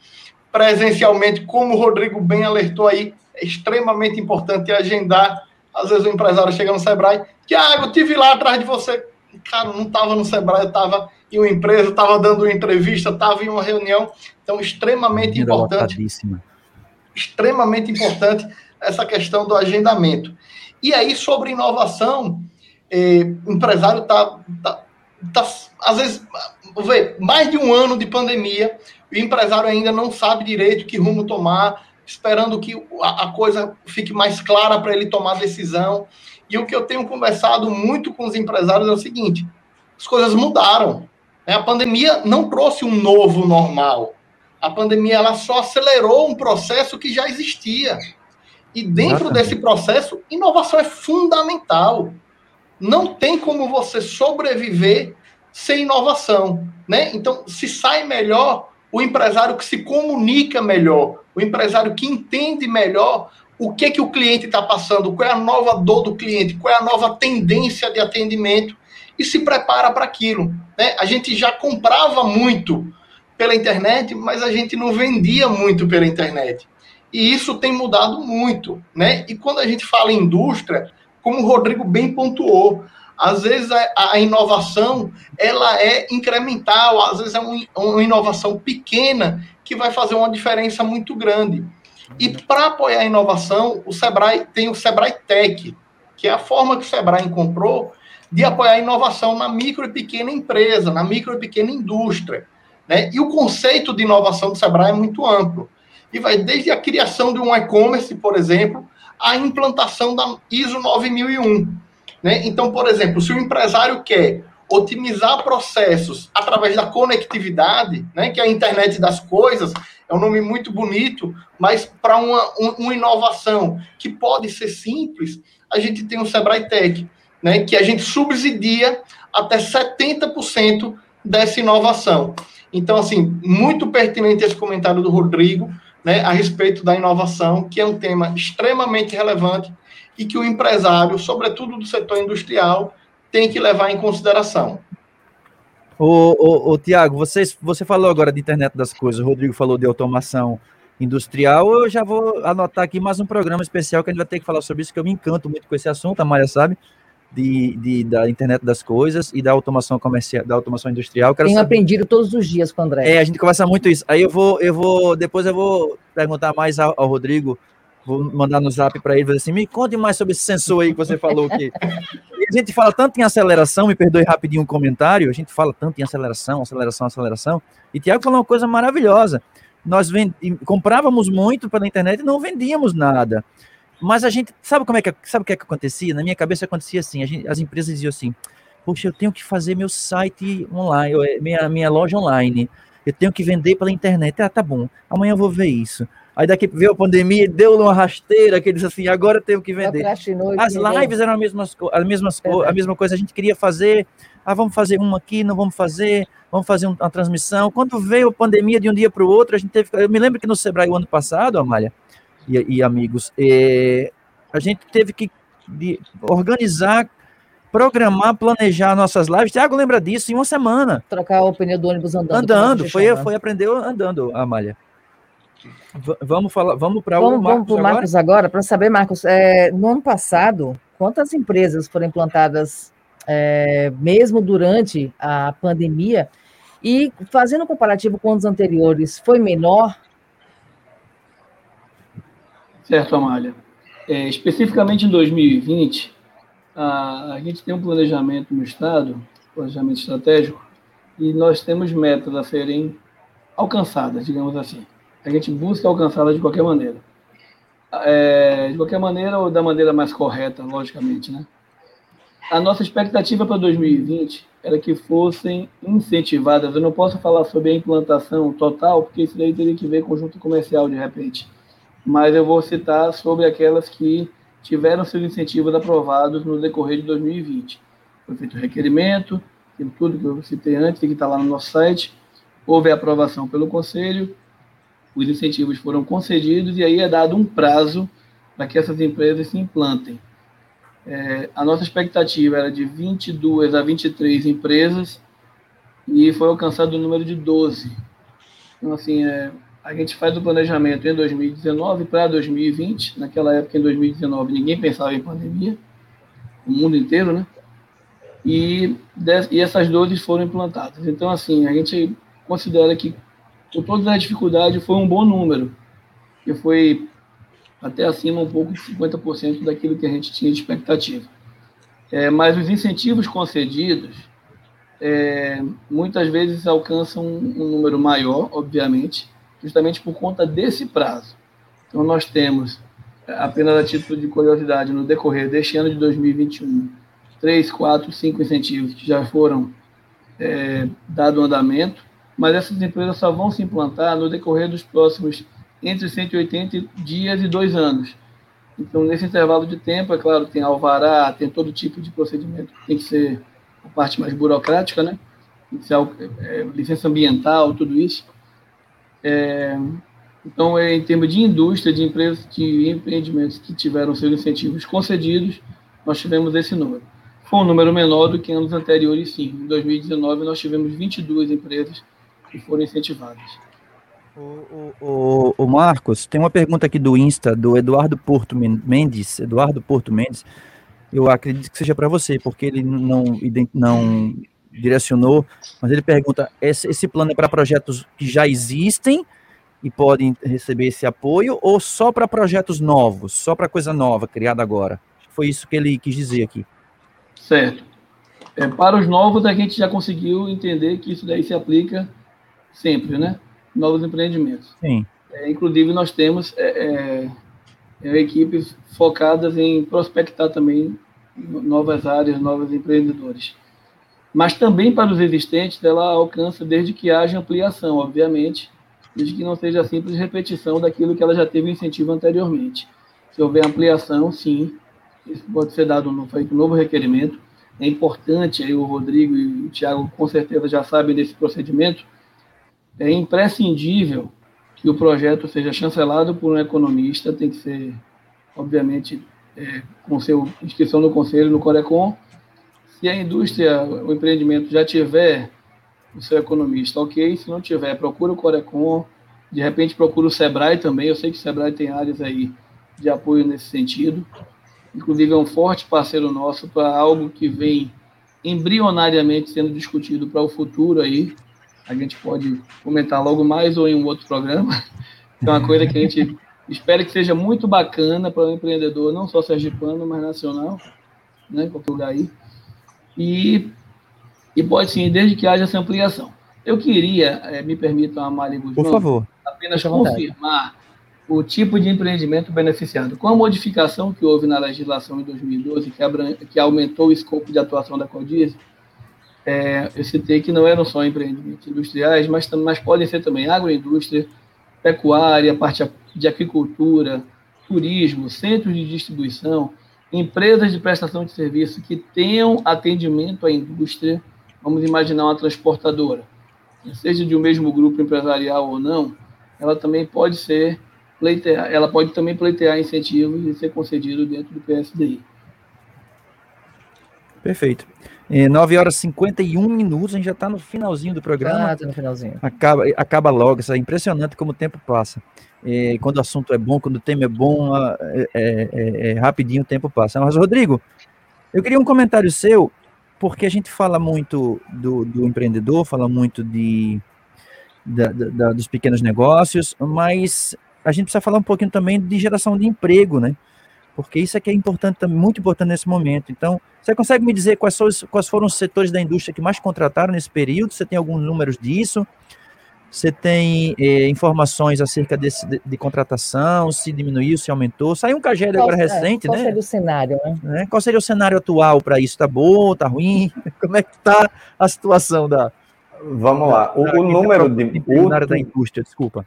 Presencialmente, como o Rodrigo bem alertou aí, é extremamente importante agendar. Às vezes o empresário chega no Sebrae, Tiago, eu tive lá atrás de você. Cara, não estava no Sebrae, eu estava em uma empresa, estava dando uma entrevista, estava em uma reunião. Então, extremamente importante. Extremamente importante essa questão do agendamento. E aí, sobre inovação, eh, o empresário está tá, tá, às vezes, vê, mais de um ano de pandemia, o empresário ainda não sabe direito que rumo tomar, esperando que a, a coisa fique mais clara para ele tomar decisão. E o que eu tenho conversado muito com os empresários é o seguinte: as coisas mudaram. Né? A pandemia não trouxe um novo normal. A pandemia ela só acelerou um processo que já existia. E dentro Exatamente. desse processo, inovação é fundamental. Não tem como você sobreviver sem inovação, né? Então, se sai melhor o empresário que se comunica melhor, o empresário que entende melhor o que que o cliente está passando, qual é a nova dor do cliente, qual é a nova tendência de atendimento e se prepara para aquilo. Né? A gente já comprava muito pela internet, mas a gente não vendia muito pela internet. E isso tem mudado muito. Né? E quando a gente fala em indústria, como o Rodrigo bem pontuou, às vezes a, a inovação ela é incremental, às vezes é um, uma inovação pequena que vai fazer uma diferença muito grande. E para apoiar a inovação, o Sebrae tem o Sebrae Tech, que é a forma que o Sebrae encontrou de apoiar a inovação na micro e pequena empresa, na micro e pequena indústria. Né? E o conceito de inovação do Sebrae é muito amplo. E vai desde a criação de um e-commerce, por exemplo, à implantação da ISO 9001. Né? Então, por exemplo, se o empresário quer otimizar processos através da conectividade, né, que é a internet das coisas, é um nome muito bonito, mas para uma, uma inovação que pode ser simples, a gente tem o Sebrae Tech, né, que a gente subsidia até 70% dessa inovação. Então, assim, muito pertinente esse comentário do Rodrigo, né, a respeito da inovação, que é um tema extremamente relevante e que o empresário, sobretudo do setor industrial, tem que levar em consideração. Ô, ô Tiago, você, você falou agora de internet das coisas, o Rodrigo falou de automação industrial, eu já vou anotar aqui mais um programa especial que a gente vai ter que falar sobre isso, que eu me encanto muito com esse assunto, a Maria sabe, de, de, da internet das coisas e da automação comercial, da automação industrial. Tenho saber... aprendido todos os dias com o André. É, a gente conversa muito isso. Aí eu vou, eu vou, depois eu vou perguntar mais ao, ao Rodrigo, vou mandar no zap para ele, assim, me conte mais sobre esse sensor aí que você falou que a gente fala tanto em aceleração, me perdoe rapidinho um comentário, a gente fala tanto em aceleração, aceleração, aceleração, e Tiago falou uma coisa maravilhosa, nós vend... comprávamos muito pela internet e não vendíamos nada, mas a gente, sabe como é que, sabe o que é que acontecia? Na minha cabeça acontecia assim, gente, as empresas diziam assim, poxa, eu tenho que fazer meu site online, minha, minha loja online, eu tenho que vender pela internet, ah, tá bom, amanhã eu vou ver isso, Aí daqui veio a pandemia, deu uma rasteira, que eles assim, agora eu tenho que vender. As lives eram as mesmas, as mesmas a mesma coisa, a gente queria fazer, ah, vamos fazer uma aqui, não vamos fazer, vamos fazer uma transmissão. Quando veio a pandemia de um dia para o outro, a gente teve, eu me lembro que no Sebrae o ano passado, Amália e, e amigos, é, a gente teve que de, organizar programar, planejar nossas lives. Tiago lembra disso em uma semana. Trocar o pneu do ônibus andando. Andando, foi, foi aprender andando, Amália. V vamos falar, vamos para o Marcos, vamos Marcos agora, para saber, Marcos, é, no ano passado, quantas empresas foram implantadas é, mesmo durante a pandemia? E fazendo um comparativo com os anteriores, foi menor? Certo, Amália. É, especificamente em 2020, a, a gente tem um planejamento no Estado, planejamento estratégico, e nós temos metas a serem alcançadas, digamos assim a gente busca alcançá-la de qualquer maneira. É, de qualquer maneira ou da maneira mais correta, logicamente, né? A nossa expectativa para 2020 era que fossem incentivadas. Eu não posso falar sobre a implantação total, porque isso daí teria que ver conjunto comercial de repente. Mas eu vou citar sobre aquelas que tiveram seus incentivos aprovados no decorrer de 2020. Foi feito requerimento, tudo que eu citei antes, que está lá no nosso site. Houve aprovação pelo Conselho os incentivos foram concedidos e aí é dado um prazo para que essas empresas se implantem. É, a nossa expectativa era de 22 a 23 empresas e foi alcançado o número de 12. Então, assim, é, a gente faz o planejamento em 2019 para 2020. Naquela época, em 2019, ninguém pensava em pandemia, o mundo inteiro, né? E, e essas 12 foram implantadas. Então, assim, a gente considera que por toda a dificuldade, foi um bom número, que foi até acima um pouco de 50% daquilo que a gente tinha de expectativa. É, mas os incentivos concedidos é, muitas vezes alcançam um, um, número maior, obviamente, justamente por conta desse prazo. Então, nós temos, apenas a título de curiosidade, no decorrer deste ano de 2021, três, quatro, cinco incentivos que já foram é, dado andamento, mas essas empresas só vão se implantar no decorrer dos próximos entre 180 dias e dois anos. Então, nesse intervalo de tempo, é claro, tem alvará, tem todo tipo de procedimento tem que ser a parte mais burocrática, né? É, licença ambiental, tudo isso. É, então, é, em termos de indústria, de empresas, de empreendimentos que tiveram seus incentivos concedidos, nós tivemos esse número. Foi um número menor do que anos anteriores, sim. Em 2019, nós tivemos 22 empresas que foram incentivadas. O, o, o, Marcos, tem uma pergunta aqui do Insta, do Eduardo Porto Mendes. Eduardo Porto Mendes, eu acredito que seja para você, porque ele não, não direcionou, mas ele pergunta: esse, esse plano é para projetos que já existem e podem receber esse apoio, ou só para projetos novos, só para coisa nova, criada agora? Foi isso que ele quis dizer aqui. Certo. É, para os novos, a gente já conseguiu entender que isso daí se aplica sempre, né? Novos empreendimentos. Sim. É, inclusive, nós temos é, é, é equipes focadas em prospectar também novas áreas, novos empreendedores. Mas também para os existentes, ela alcança desde que haja ampliação, obviamente, desde que não seja simples repetição daquilo que ela já teve incentivo anteriormente. Se houver ampliação, sim, isso pode ser dado no feito um novo requerimento. É importante, aí o Rodrigo e o Tiago com certeza já sabem desse procedimento, é imprescindível que o projeto seja chancelado por um economista, tem que ser, obviamente, é, com seu inscrição no conselho, no Corecon. Se a indústria, o empreendimento já tiver o seu economista, ok. Se não tiver, procura o Corecon, de repente procura o Sebrae também. Eu sei que o Sebrae tem áreas aí de apoio nesse sentido. Inclusive, é um forte parceiro nosso para algo que vem embrionariamente sendo discutido para o futuro aí. A gente pode comentar logo mais ou em um outro programa. É uma coisa que a gente espera que seja muito bacana para o empreendedor, não só sergipano, mas nacional, né, qualquer lugar aí. E e pode sim, desde que haja essa ampliação. Eu queria, é, me permitam, Amália Guzmão, Por favor. apenas confirmar o tipo de empreendimento beneficiado. Com a modificação que houve na legislação em 2012, que, abran... que aumentou o escopo de atuação da Codise, é, eu citei que não eram só empreendimentos industriais, mas, mas podem ser também agroindústria, pecuária, parte de agricultura, turismo, centros de distribuição, empresas de prestação de serviço que tenham atendimento à indústria, Vamos imaginar uma transportadora, seja de um mesmo grupo empresarial ou não, ela também pode ser pleitear, ela pode também pleitear incentivos e ser concedido dentro do PSDI. Perfeito. É, 9 horas e 51 minutos, a gente já está no finalzinho do programa. Ah, tá no finalzinho. Acaba, acaba logo, isso é impressionante como o tempo passa. É, quando o assunto é bom, quando o tema é bom, é, é, é, é rapidinho o tempo passa. Mas, Rodrigo, eu queria um comentário seu porque a gente fala muito do, do empreendedor, fala muito de, da, da, dos pequenos negócios, mas a gente precisa falar um pouquinho também de geração de emprego, né? Porque isso é que é importante, muito importante nesse momento. Então, você consegue me dizer quais, quais foram os setores da indústria que mais contrataram nesse período? Você tem alguns números disso? Você tem eh, informações acerca desse, de, de, contratação, se diminuiu, se aumentou? Saiu um CAGED agora é, recente, qual né? Qual seria o cenário, né? É, qual seria o cenário atual para isso? Está bom, está ruim? Como é que está a situação da... Vamos da, lá, o, da, o número de... Último, da indústria, desculpa.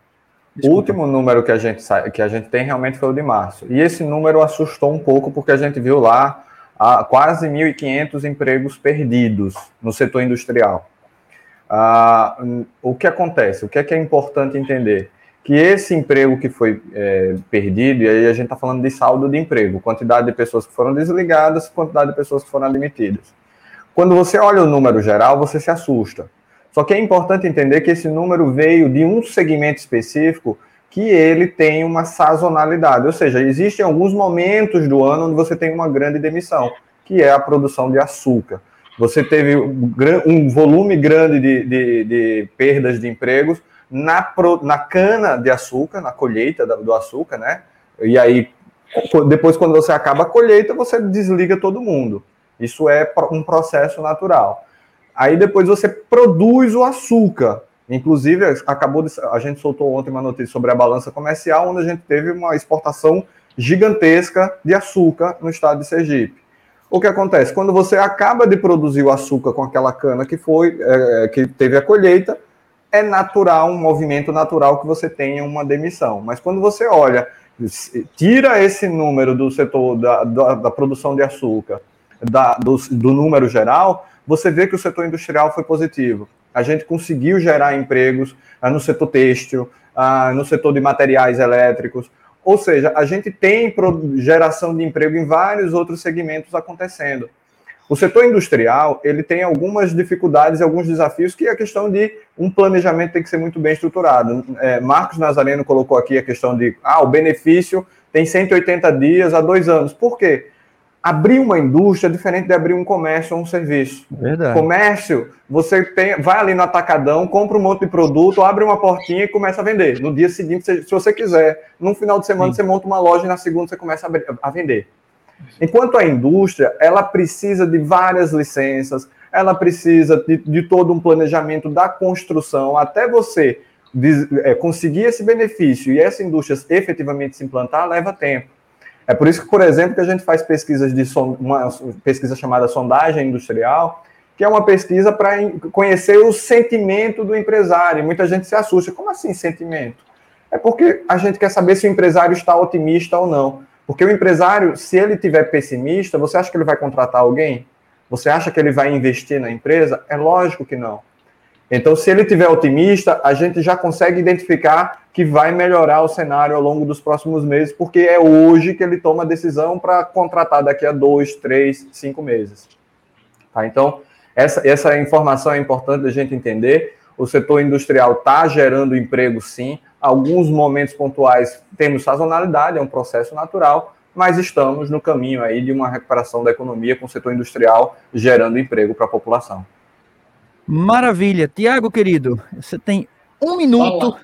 Desculpa. O último número que a, gente, que a gente tem realmente foi o de março. E esse número assustou um pouco, porque a gente viu lá a, quase 1.500 empregos perdidos no setor industrial. Ah, o que acontece? O que é, que é importante entender? Que esse emprego que foi é, perdido, e aí a gente está falando de saldo de emprego, quantidade de pessoas que foram desligadas, quantidade de pessoas que foram admitidas. Quando você olha o número geral, você se assusta. Só que é importante entender que esse número veio de um segmento específico que ele tem uma sazonalidade, ou seja, existem alguns momentos do ano onde você tem uma grande demissão, que é a produção de açúcar você teve um volume grande de, de, de perdas de empregos na, na cana de açúcar, na colheita do açúcar, né? E aí, depois, quando você acaba a colheita, você desliga todo mundo. Isso é um processo natural. Aí depois você produz o açúcar. Inclusive, acabou de, a gente soltou ontem uma notícia sobre a balança comercial, onde a gente teve uma exportação gigantesca de açúcar no estado de Sergipe o que acontece? Quando você acaba de produzir o açúcar com aquela cana que foi, é, que teve a colheita, é natural, um movimento natural que você tenha uma demissão. Mas quando você olha tira esse número do setor da, da, da produção de açúcar da, do, do número geral, você vê que o setor industrial foi positivo. A gente conseguiu gerar empregos ah, no setor têxtil, ah, no setor de materiais elétricos, ou seja, a gente tem geração de emprego em vários outros segmentos acontecendo. O setor industrial ele tem algumas dificuldades alguns desafios que é a questão de um planejamento tem que ser muito bem estruturado. É, Marcos Nazareno colocou aqui a questão de ah, o benefício tem 180 dias a dois anos. Por quê? Abrir uma indústria é diferente de abrir um comércio ou um serviço. Verdade. Comércio, você tem, vai ali no atacadão, compra um monte de produto, abre uma portinha e começa a vender. No dia seguinte, se você quiser, no final de semana Sim. você monta uma loja e na segunda você começa a, vender. Enquanto a indústria, ela precisa de várias licenças, ela precisa de, de todo um planejamento da construção, até você é, conseguir esse benefício e essa indústria efetivamente se implantar, leva tempo. É por isso que, por exemplo, que a gente faz pesquisas de son, uma pesquisa chamada sondagem industrial, que é uma pesquisa para conhecer o sentimento do empresário. Muita gente se assusta. Como assim sentimento? É porque a gente quer saber se o empresário está otimista ou não. Porque o empresário, se ele tiver pessimista, você acha que ele vai contratar alguém? Você acha que ele vai investir na empresa? É lógico que não. Então, se ele tiver otimista, a gente já consegue identificar que vai melhorar o cenário ao longo dos próximos meses, porque é hoje que ele toma a decisão para contratar daqui a dois, três, cinco meses. Tá? Então, essa, essa informação é importante a gente entender. O setor industrial está gerando emprego, sim. Alguns momentos pontuais temos sazonalidade, é um processo natural, mas estamos no caminho aí de uma recuperação da economia com o setor industrial gerando emprego para a população. Maravilha. Tiago, querido, você tem um minuto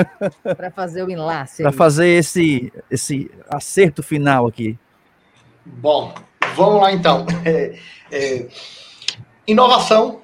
para fazer o enlace. Para fazer esse, esse acerto final aqui. Bom, vamos lá então. É, é, inovação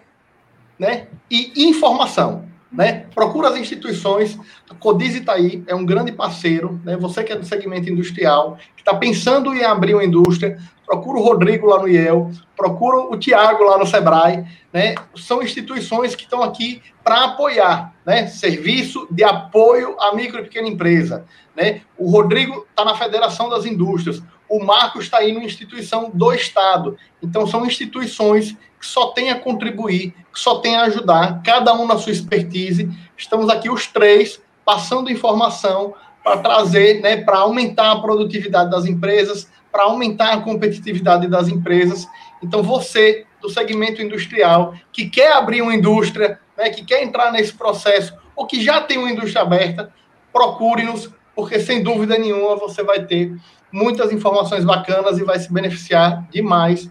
né, e informação. Né? Procura as instituições, a Codiz Itaí é um grande parceiro, né? você que é do segmento industrial, que está pensando em abrir uma indústria, procura o Rodrigo lá no IEL, procura o Tiago lá no Sebrae, né? São instituições que estão aqui para apoiar, né? Serviço de apoio à micro e pequena empresa, né? O Rodrigo está na Federação das Indústrias, o Marcos está aí numa instituição do Estado. Então, são instituições que só têm a contribuir, que só têm a ajudar, cada um na sua expertise. Estamos aqui os três passando informação para trazer, né, para aumentar a produtividade das empresas, para aumentar a competitividade das empresas. Então, você do segmento industrial que quer abrir uma indústria, né, que quer entrar nesse processo, ou que já tem uma indústria aberta, procure-nos, porque sem dúvida nenhuma você vai ter muitas informações bacanas e vai se beneficiar demais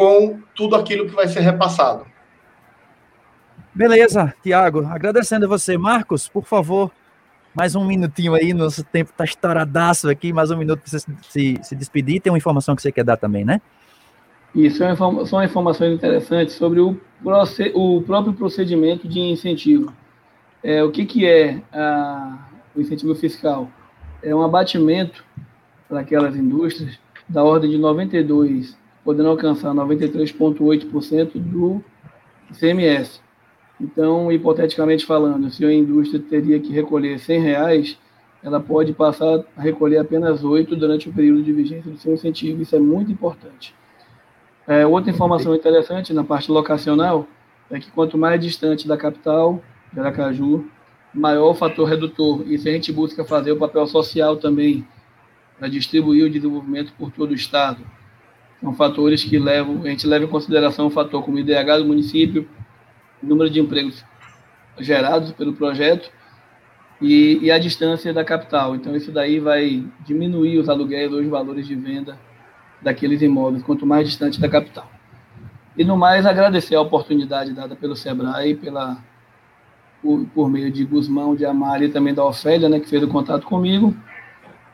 com tudo aquilo que vai ser repassado. Beleza, Tiago. Agradecendo a você. Marcos, por favor, mais um minutinho aí, nosso tempo está estouradaço aqui, mais um minuto para você se, se despedir. Tem uma informação que você quer dar também, né? Isso, é são informações interessantes sobre o, o próprio procedimento de incentivo. É, o que, que é a, o incentivo fiscal? É um abatimento para aquelas indústrias da ordem de 92, podendo alcançar 93,8% do CMS. Então, hipoteticamente falando, se a indústria teria que recolher 100 reais, ela pode passar a recolher apenas 8 durante o período de vigência do seu incentivo. Isso é muito importante. É, outra informação interessante na parte locacional é que quanto mais distante da capital, de Aracaju, maior o fator redutor. E se a gente busca fazer o papel social também, para distribuir o desenvolvimento por todo o Estado. São fatores que levam, a gente leva em consideração um fator como o IDH do município, número de empregos gerados pelo projeto e, e, a distância da capital. Então, isso daí vai diminuir os aluguéis ou os valores de venda daqueles imóveis, quanto mais distante da capital. E, no mais, agradecer a oportunidade dada pelo SEBRAE, pela, por, por meio de Guzmão, de Amália e também da Ofélia, né, que fez o contato comigo.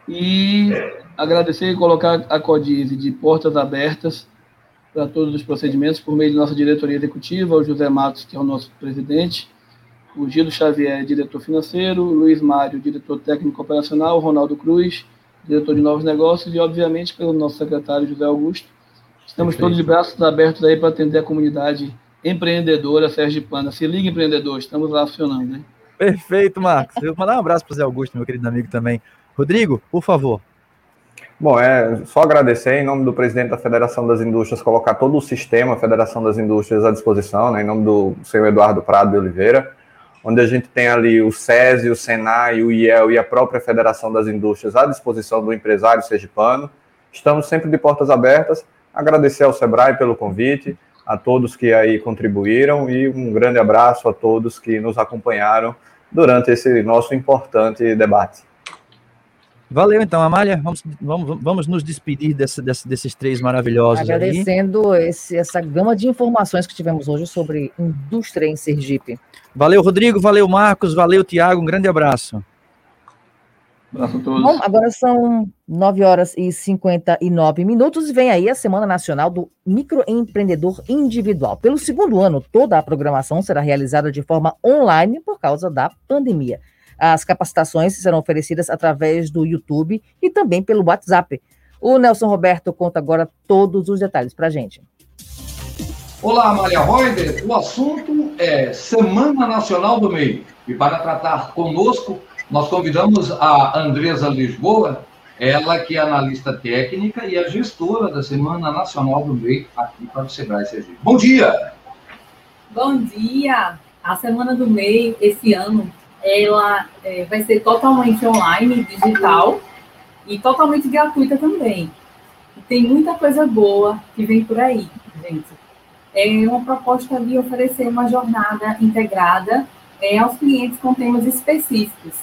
E agradecer e colocar a Codize de portas abertas para todos os procedimentos por meio de nossa diretoria executiva, o José Matos, que é o nosso presidente, o Gildo Xavier, diretor financeiro, Luiz Mário, diretor técnico operacional, Ronaldo Cruz, diretor de novos negócios e, obviamente, pelo nosso secretário José Augusto. Estamos Perfeito. todos de braços abertos aí para atender a comunidade empreendedora sergipana. Se liga, empreendedor, estamos lá acionando, né? Perfeito, Marcos. Eu vou mandar um abraço para o Zé Augusto, meu querido amigo também. Rodrigo, por favor. Bom, é só agradecer em nome do presidente da Federação das Indústrias, colocar todo o sistema Federação das Indústrias à disposição, né, em nome do senhor Eduardo Prado de Oliveira, onde a gente tem ali o SESI, o SENAI, o IEL e a própria Federação das Indústrias à disposição do empresário sergipano. Estamos sempre de portas abertas. Agradecer ao Sebrae pelo convite, a todos que aí contribuíram e um grande abraço a todos que nos acompanharam durante esse nosso importante debate. Valeu, então, Amália. Vamos, vamos, vamos nos despedir desse, desse, desses três maravilhosos. Agradecendo esse, essa gama de informações que tivemos hoje sobre indústria em Sergipe. Valeu, Rodrigo. Valeu, Marcos. Valeu, Tiago. Um grande abraço. Abraço a todos. Bom, agora são 9 horas e 59 minutos e vem aí a Semana Nacional do Microempreendedor Individual. Pelo segundo ano, toda a programação será realizada de forma online por causa da pandemia. As capacitações serão oferecidas através do YouTube e também pelo WhatsApp. O Nelson Roberto conta agora todos os detalhes para a gente. Olá, Maria Reuter. O assunto é Semana Nacional do MEI. E para tratar conosco, nós convidamos a Andresa Lisboa, ela que é analista técnica e a gestora da Semana Nacional do MEI aqui para o Sebrae Sergipe. Bom dia! Bom dia! A Semana do MEI, esse ano, ela é, vai ser totalmente online, digital e totalmente gratuita também. Tem muita coisa boa que vem por aí, gente. É uma proposta de oferecer uma jornada integrada é, aos clientes com temas específicos.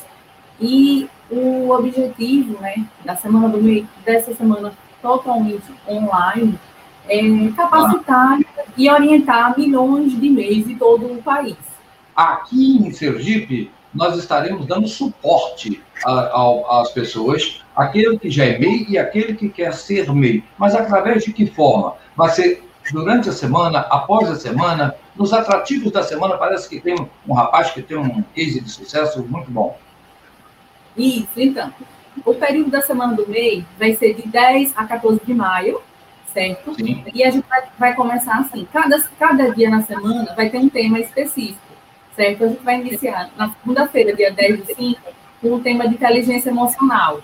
E o objetivo né, da semana do dessa semana totalmente online é capacitar e orientar milhões de mês de todo o país. Aqui em Sergipe, nós estaremos dando suporte às pessoas, aquele que já é MEI e aquele que quer ser MEI. Mas através de que forma? Vai ser durante a semana, após a semana, nos atrativos da semana, parece que tem um rapaz que tem um case de sucesso muito bom. Isso, então. O período da semana do MEI vai ser de 10 a 14 de maio, certo? Sim. E a gente vai, vai começar assim: cada, cada dia na semana vai ter um tema específico certo? A gente vai iniciar na segunda-feira, dia 10 de 5, com o tema de inteligência emocional.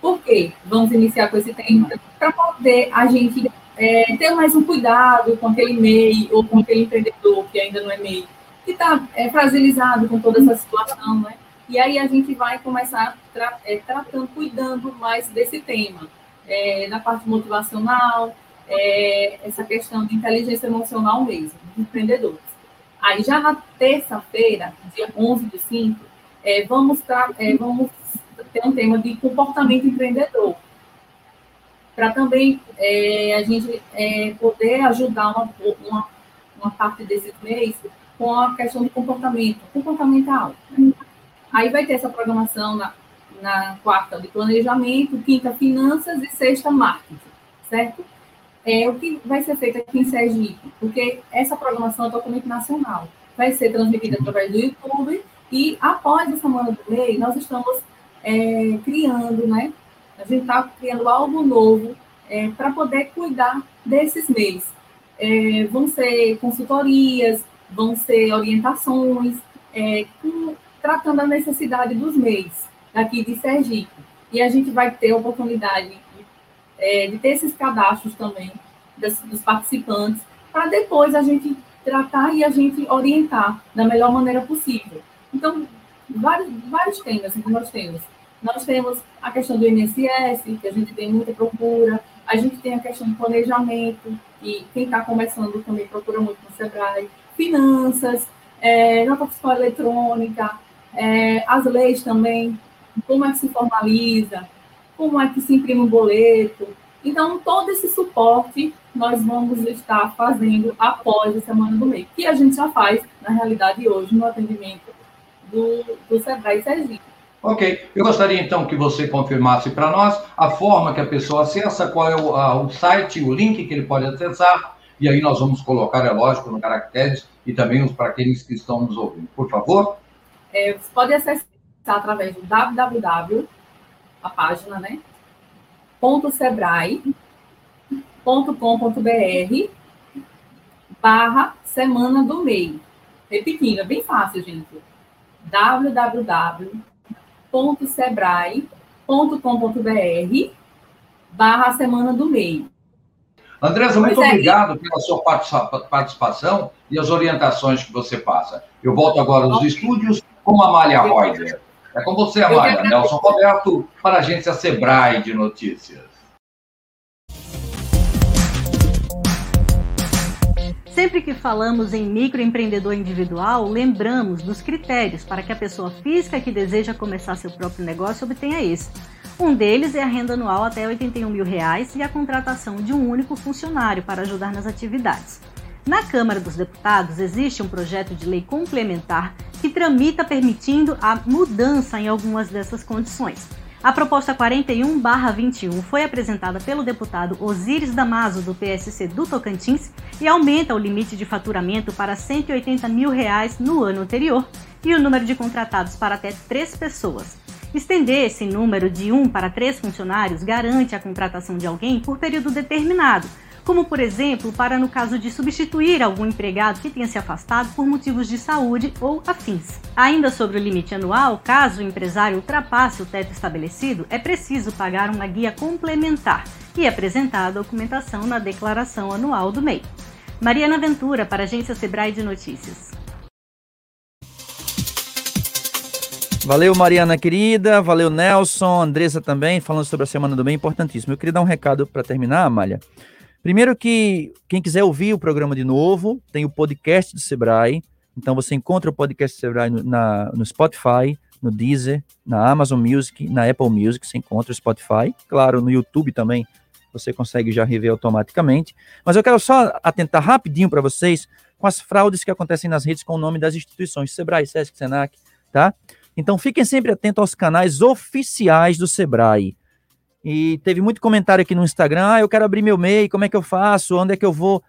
Por quê? Vamos iniciar com esse tema? Para poder a gente é, ter mais um cuidado com aquele MEI ou com aquele empreendedor que ainda não é MEI, que está é, fragilizado com toda essa situação, né? E aí a gente vai começar tra é, tratando, cuidando mais desse tema, é, na parte motivacional, é, essa questão de inteligência emocional mesmo, dos empreendedores. Aí já na terça-feira, dia 11 de 5, é, vamos, é, vamos ter um tema de comportamento empreendedor. Para também é, a gente é, poder ajudar uma, uma, uma, parte desses meses com a questão de comportamento, comportamental. Aí vai ter essa programação na, na quarta de planejamento, quinta finanças e sexta marketing, certo? É, o que vai ser feito aqui em Sergipe, porque essa programação é totalmente nacional. Vai ser transmitida através do YouTube e após a Semana do Lei, nós estamos é, criando, né? A gente está criando algo novo é, para poder cuidar desses meios. É, vão ser consultorias, vão ser orientações, é, com, tratando a necessidade dos meios aqui de Sergipe. E a gente vai ter a oportunidade é, de ter esses cadastros também das, dos participantes, para depois a gente tratar e a gente orientar da melhor maneira possível. Então, vários, vários temas que nós temos. Nós temos a questão do INSS, que a gente tem muita procura, a gente tem a questão do planejamento, e quem está começando também procura muito no SEBRAE, finanças, é, fiscal eletrônica, é, as leis também, como é que se formaliza, como é que se imprime um boleto. Então, todo esse suporte nós vamos estar fazendo após a Semana do Mês, que a gente já faz, na realidade, hoje, no atendimento do, do Sebrae Sergipe. Ok. Eu gostaria, então, que você confirmasse para nós a forma que a pessoa acessa, qual é o, a, o site, o link que ele pode acessar, e aí nós vamos colocar, é lógico, no caracteres e também para aqueles que estão nos ouvindo. Por favor. É, você pode acessar através do www a página, né? .sebrae.com.br barra Semana do MEI. Repetindo, é bem fácil, gente. www.sebrae.com.br barra Semana do Meio. Andresa, muito é, obrigado pela sua participação e as orientações que você passa. Eu volto agora nos estúdios com a Amália Reuter. É com você, Amália. Nelson Roberto, para a agência Sebrae de Notícias. Sempre que falamos em microempreendedor individual, lembramos dos critérios para que a pessoa física que deseja começar seu próprio negócio obtenha esse. Um deles é a renda anual até 81 mil reais e a contratação de um único funcionário para ajudar nas atividades. Na Câmara dos Deputados existe um projeto de lei complementar que tramita permitindo a mudança em algumas dessas condições. A proposta 41/21 foi apresentada pelo deputado Osíris Damaso, do PSC do Tocantins, e aumenta o limite de faturamento para 180 mil reais no ano anterior e o número de contratados para até três pessoas. Estender esse número de um para três funcionários garante a contratação de alguém por período determinado, como por exemplo para no caso de substituir algum empregado que tenha se afastado por motivos de saúde ou afins. Ainda sobre o limite anual, caso o empresário ultrapasse o teto estabelecido, é preciso pagar uma guia complementar e apresentar a documentação na declaração anual do MEI. Mariana Ventura, para a Agência Sebrae de Notícias. Valeu, Mariana querida. Valeu, Nelson. Andressa também, falando sobre a Semana do Bem, importantíssimo. Eu queria dar um recado para terminar, Amália. Primeiro que quem quiser ouvir o programa de novo, tem o podcast do Sebrae. Então você encontra o podcast do Sebrae no, na, no Spotify, no Deezer, na Amazon Music, na Apple Music, você encontra o Spotify. Claro, no YouTube também você consegue já rever automaticamente. Mas eu quero só atentar rapidinho para vocês com as fraudes que acontecem nas redes com o nome das instituições, Sebrae, Sesc, Senac, tá? Então fiquem sempre atentos aos canais oficiais do Sebrae. E teve muito comentário aqui no Instagram, ah, eu quero abrir meu MEI, como é que eu faço? Onde é que eu vou?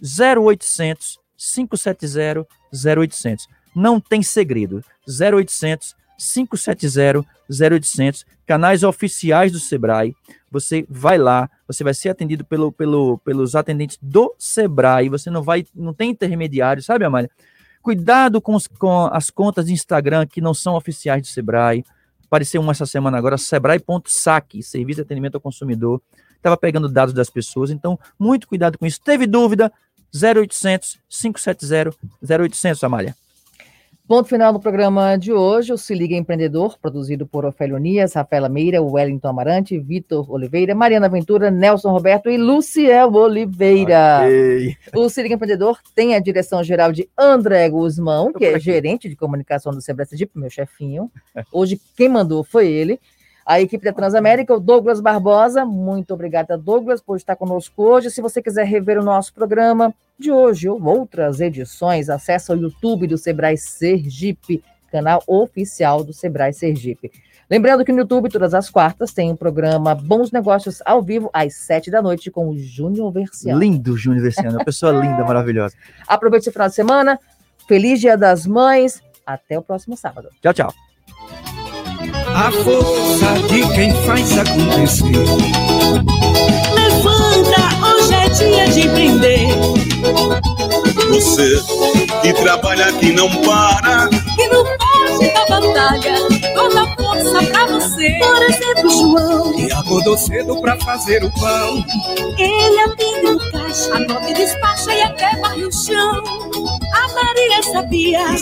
0800 570 0800. Não tem segredo. 0800 570 0800, canais oficiais do Sebrae. Você vai lá, você vai ser atendido pelo, pelo, pelos atendentes do Sebrae, você não vai, não tem intermediário, sabe, Amália? Cuidado com, os, com as contas de Instagram que não são oficiais do Sebrae. Apareceu uma essa semana agora, Sebrae.saque, Serviço de Atendimento ao Consumidor. Estava pegando dados das pessoas, então muito cuidado com isso. Teve dúvida? 0800 570 0800, Amália. Ponto final do programa de hoje, o Se Liga Empreendedor, produzido por Ofélio Nias, Rafaela Meira, Wellington Amarante, Vitor Oliveira, Mariana Ventura, Nelson Roberto e Luciel Oliveira. Okay. O Se Liga Empreendedor tem a direção geral de André Guzmão, que é gerente de comunicação do Sebrae Sergipe, meu chefinho. Hoje quem mandou foi ele a equipe da Transamérica, o Douglas Barbosa. Muito obrigada, Douglas, por estar conosco hoje. Se você quiser rever o nosso programa de hoje ou outras edições, acesse o YouTube do Sebrae Sergipe, canal oficial do Sebrae Sergipe. Lembrando que no YouTube, todas as quartas, tem o um programa Bons Negócios ao vivo, às sete da noite, com o Júnior Versiano. Lindo, Júnior Versiano, uma pessoa linda, maravilhosa. Aproveite esse final de semana. Feliz Dia das Mães. Até o próximo sábado. Tchau, tchau a força de quem faz acontecer. Levanta, hoje é dia de empreender. Você que trabalha, que não para, que não pode dar batalha, toda força pra você. Por exemplo, João, que acordou cedo pra fazer o pão. Ele atende no caixa, a nove despacha e até varre o chão. A Maria sabia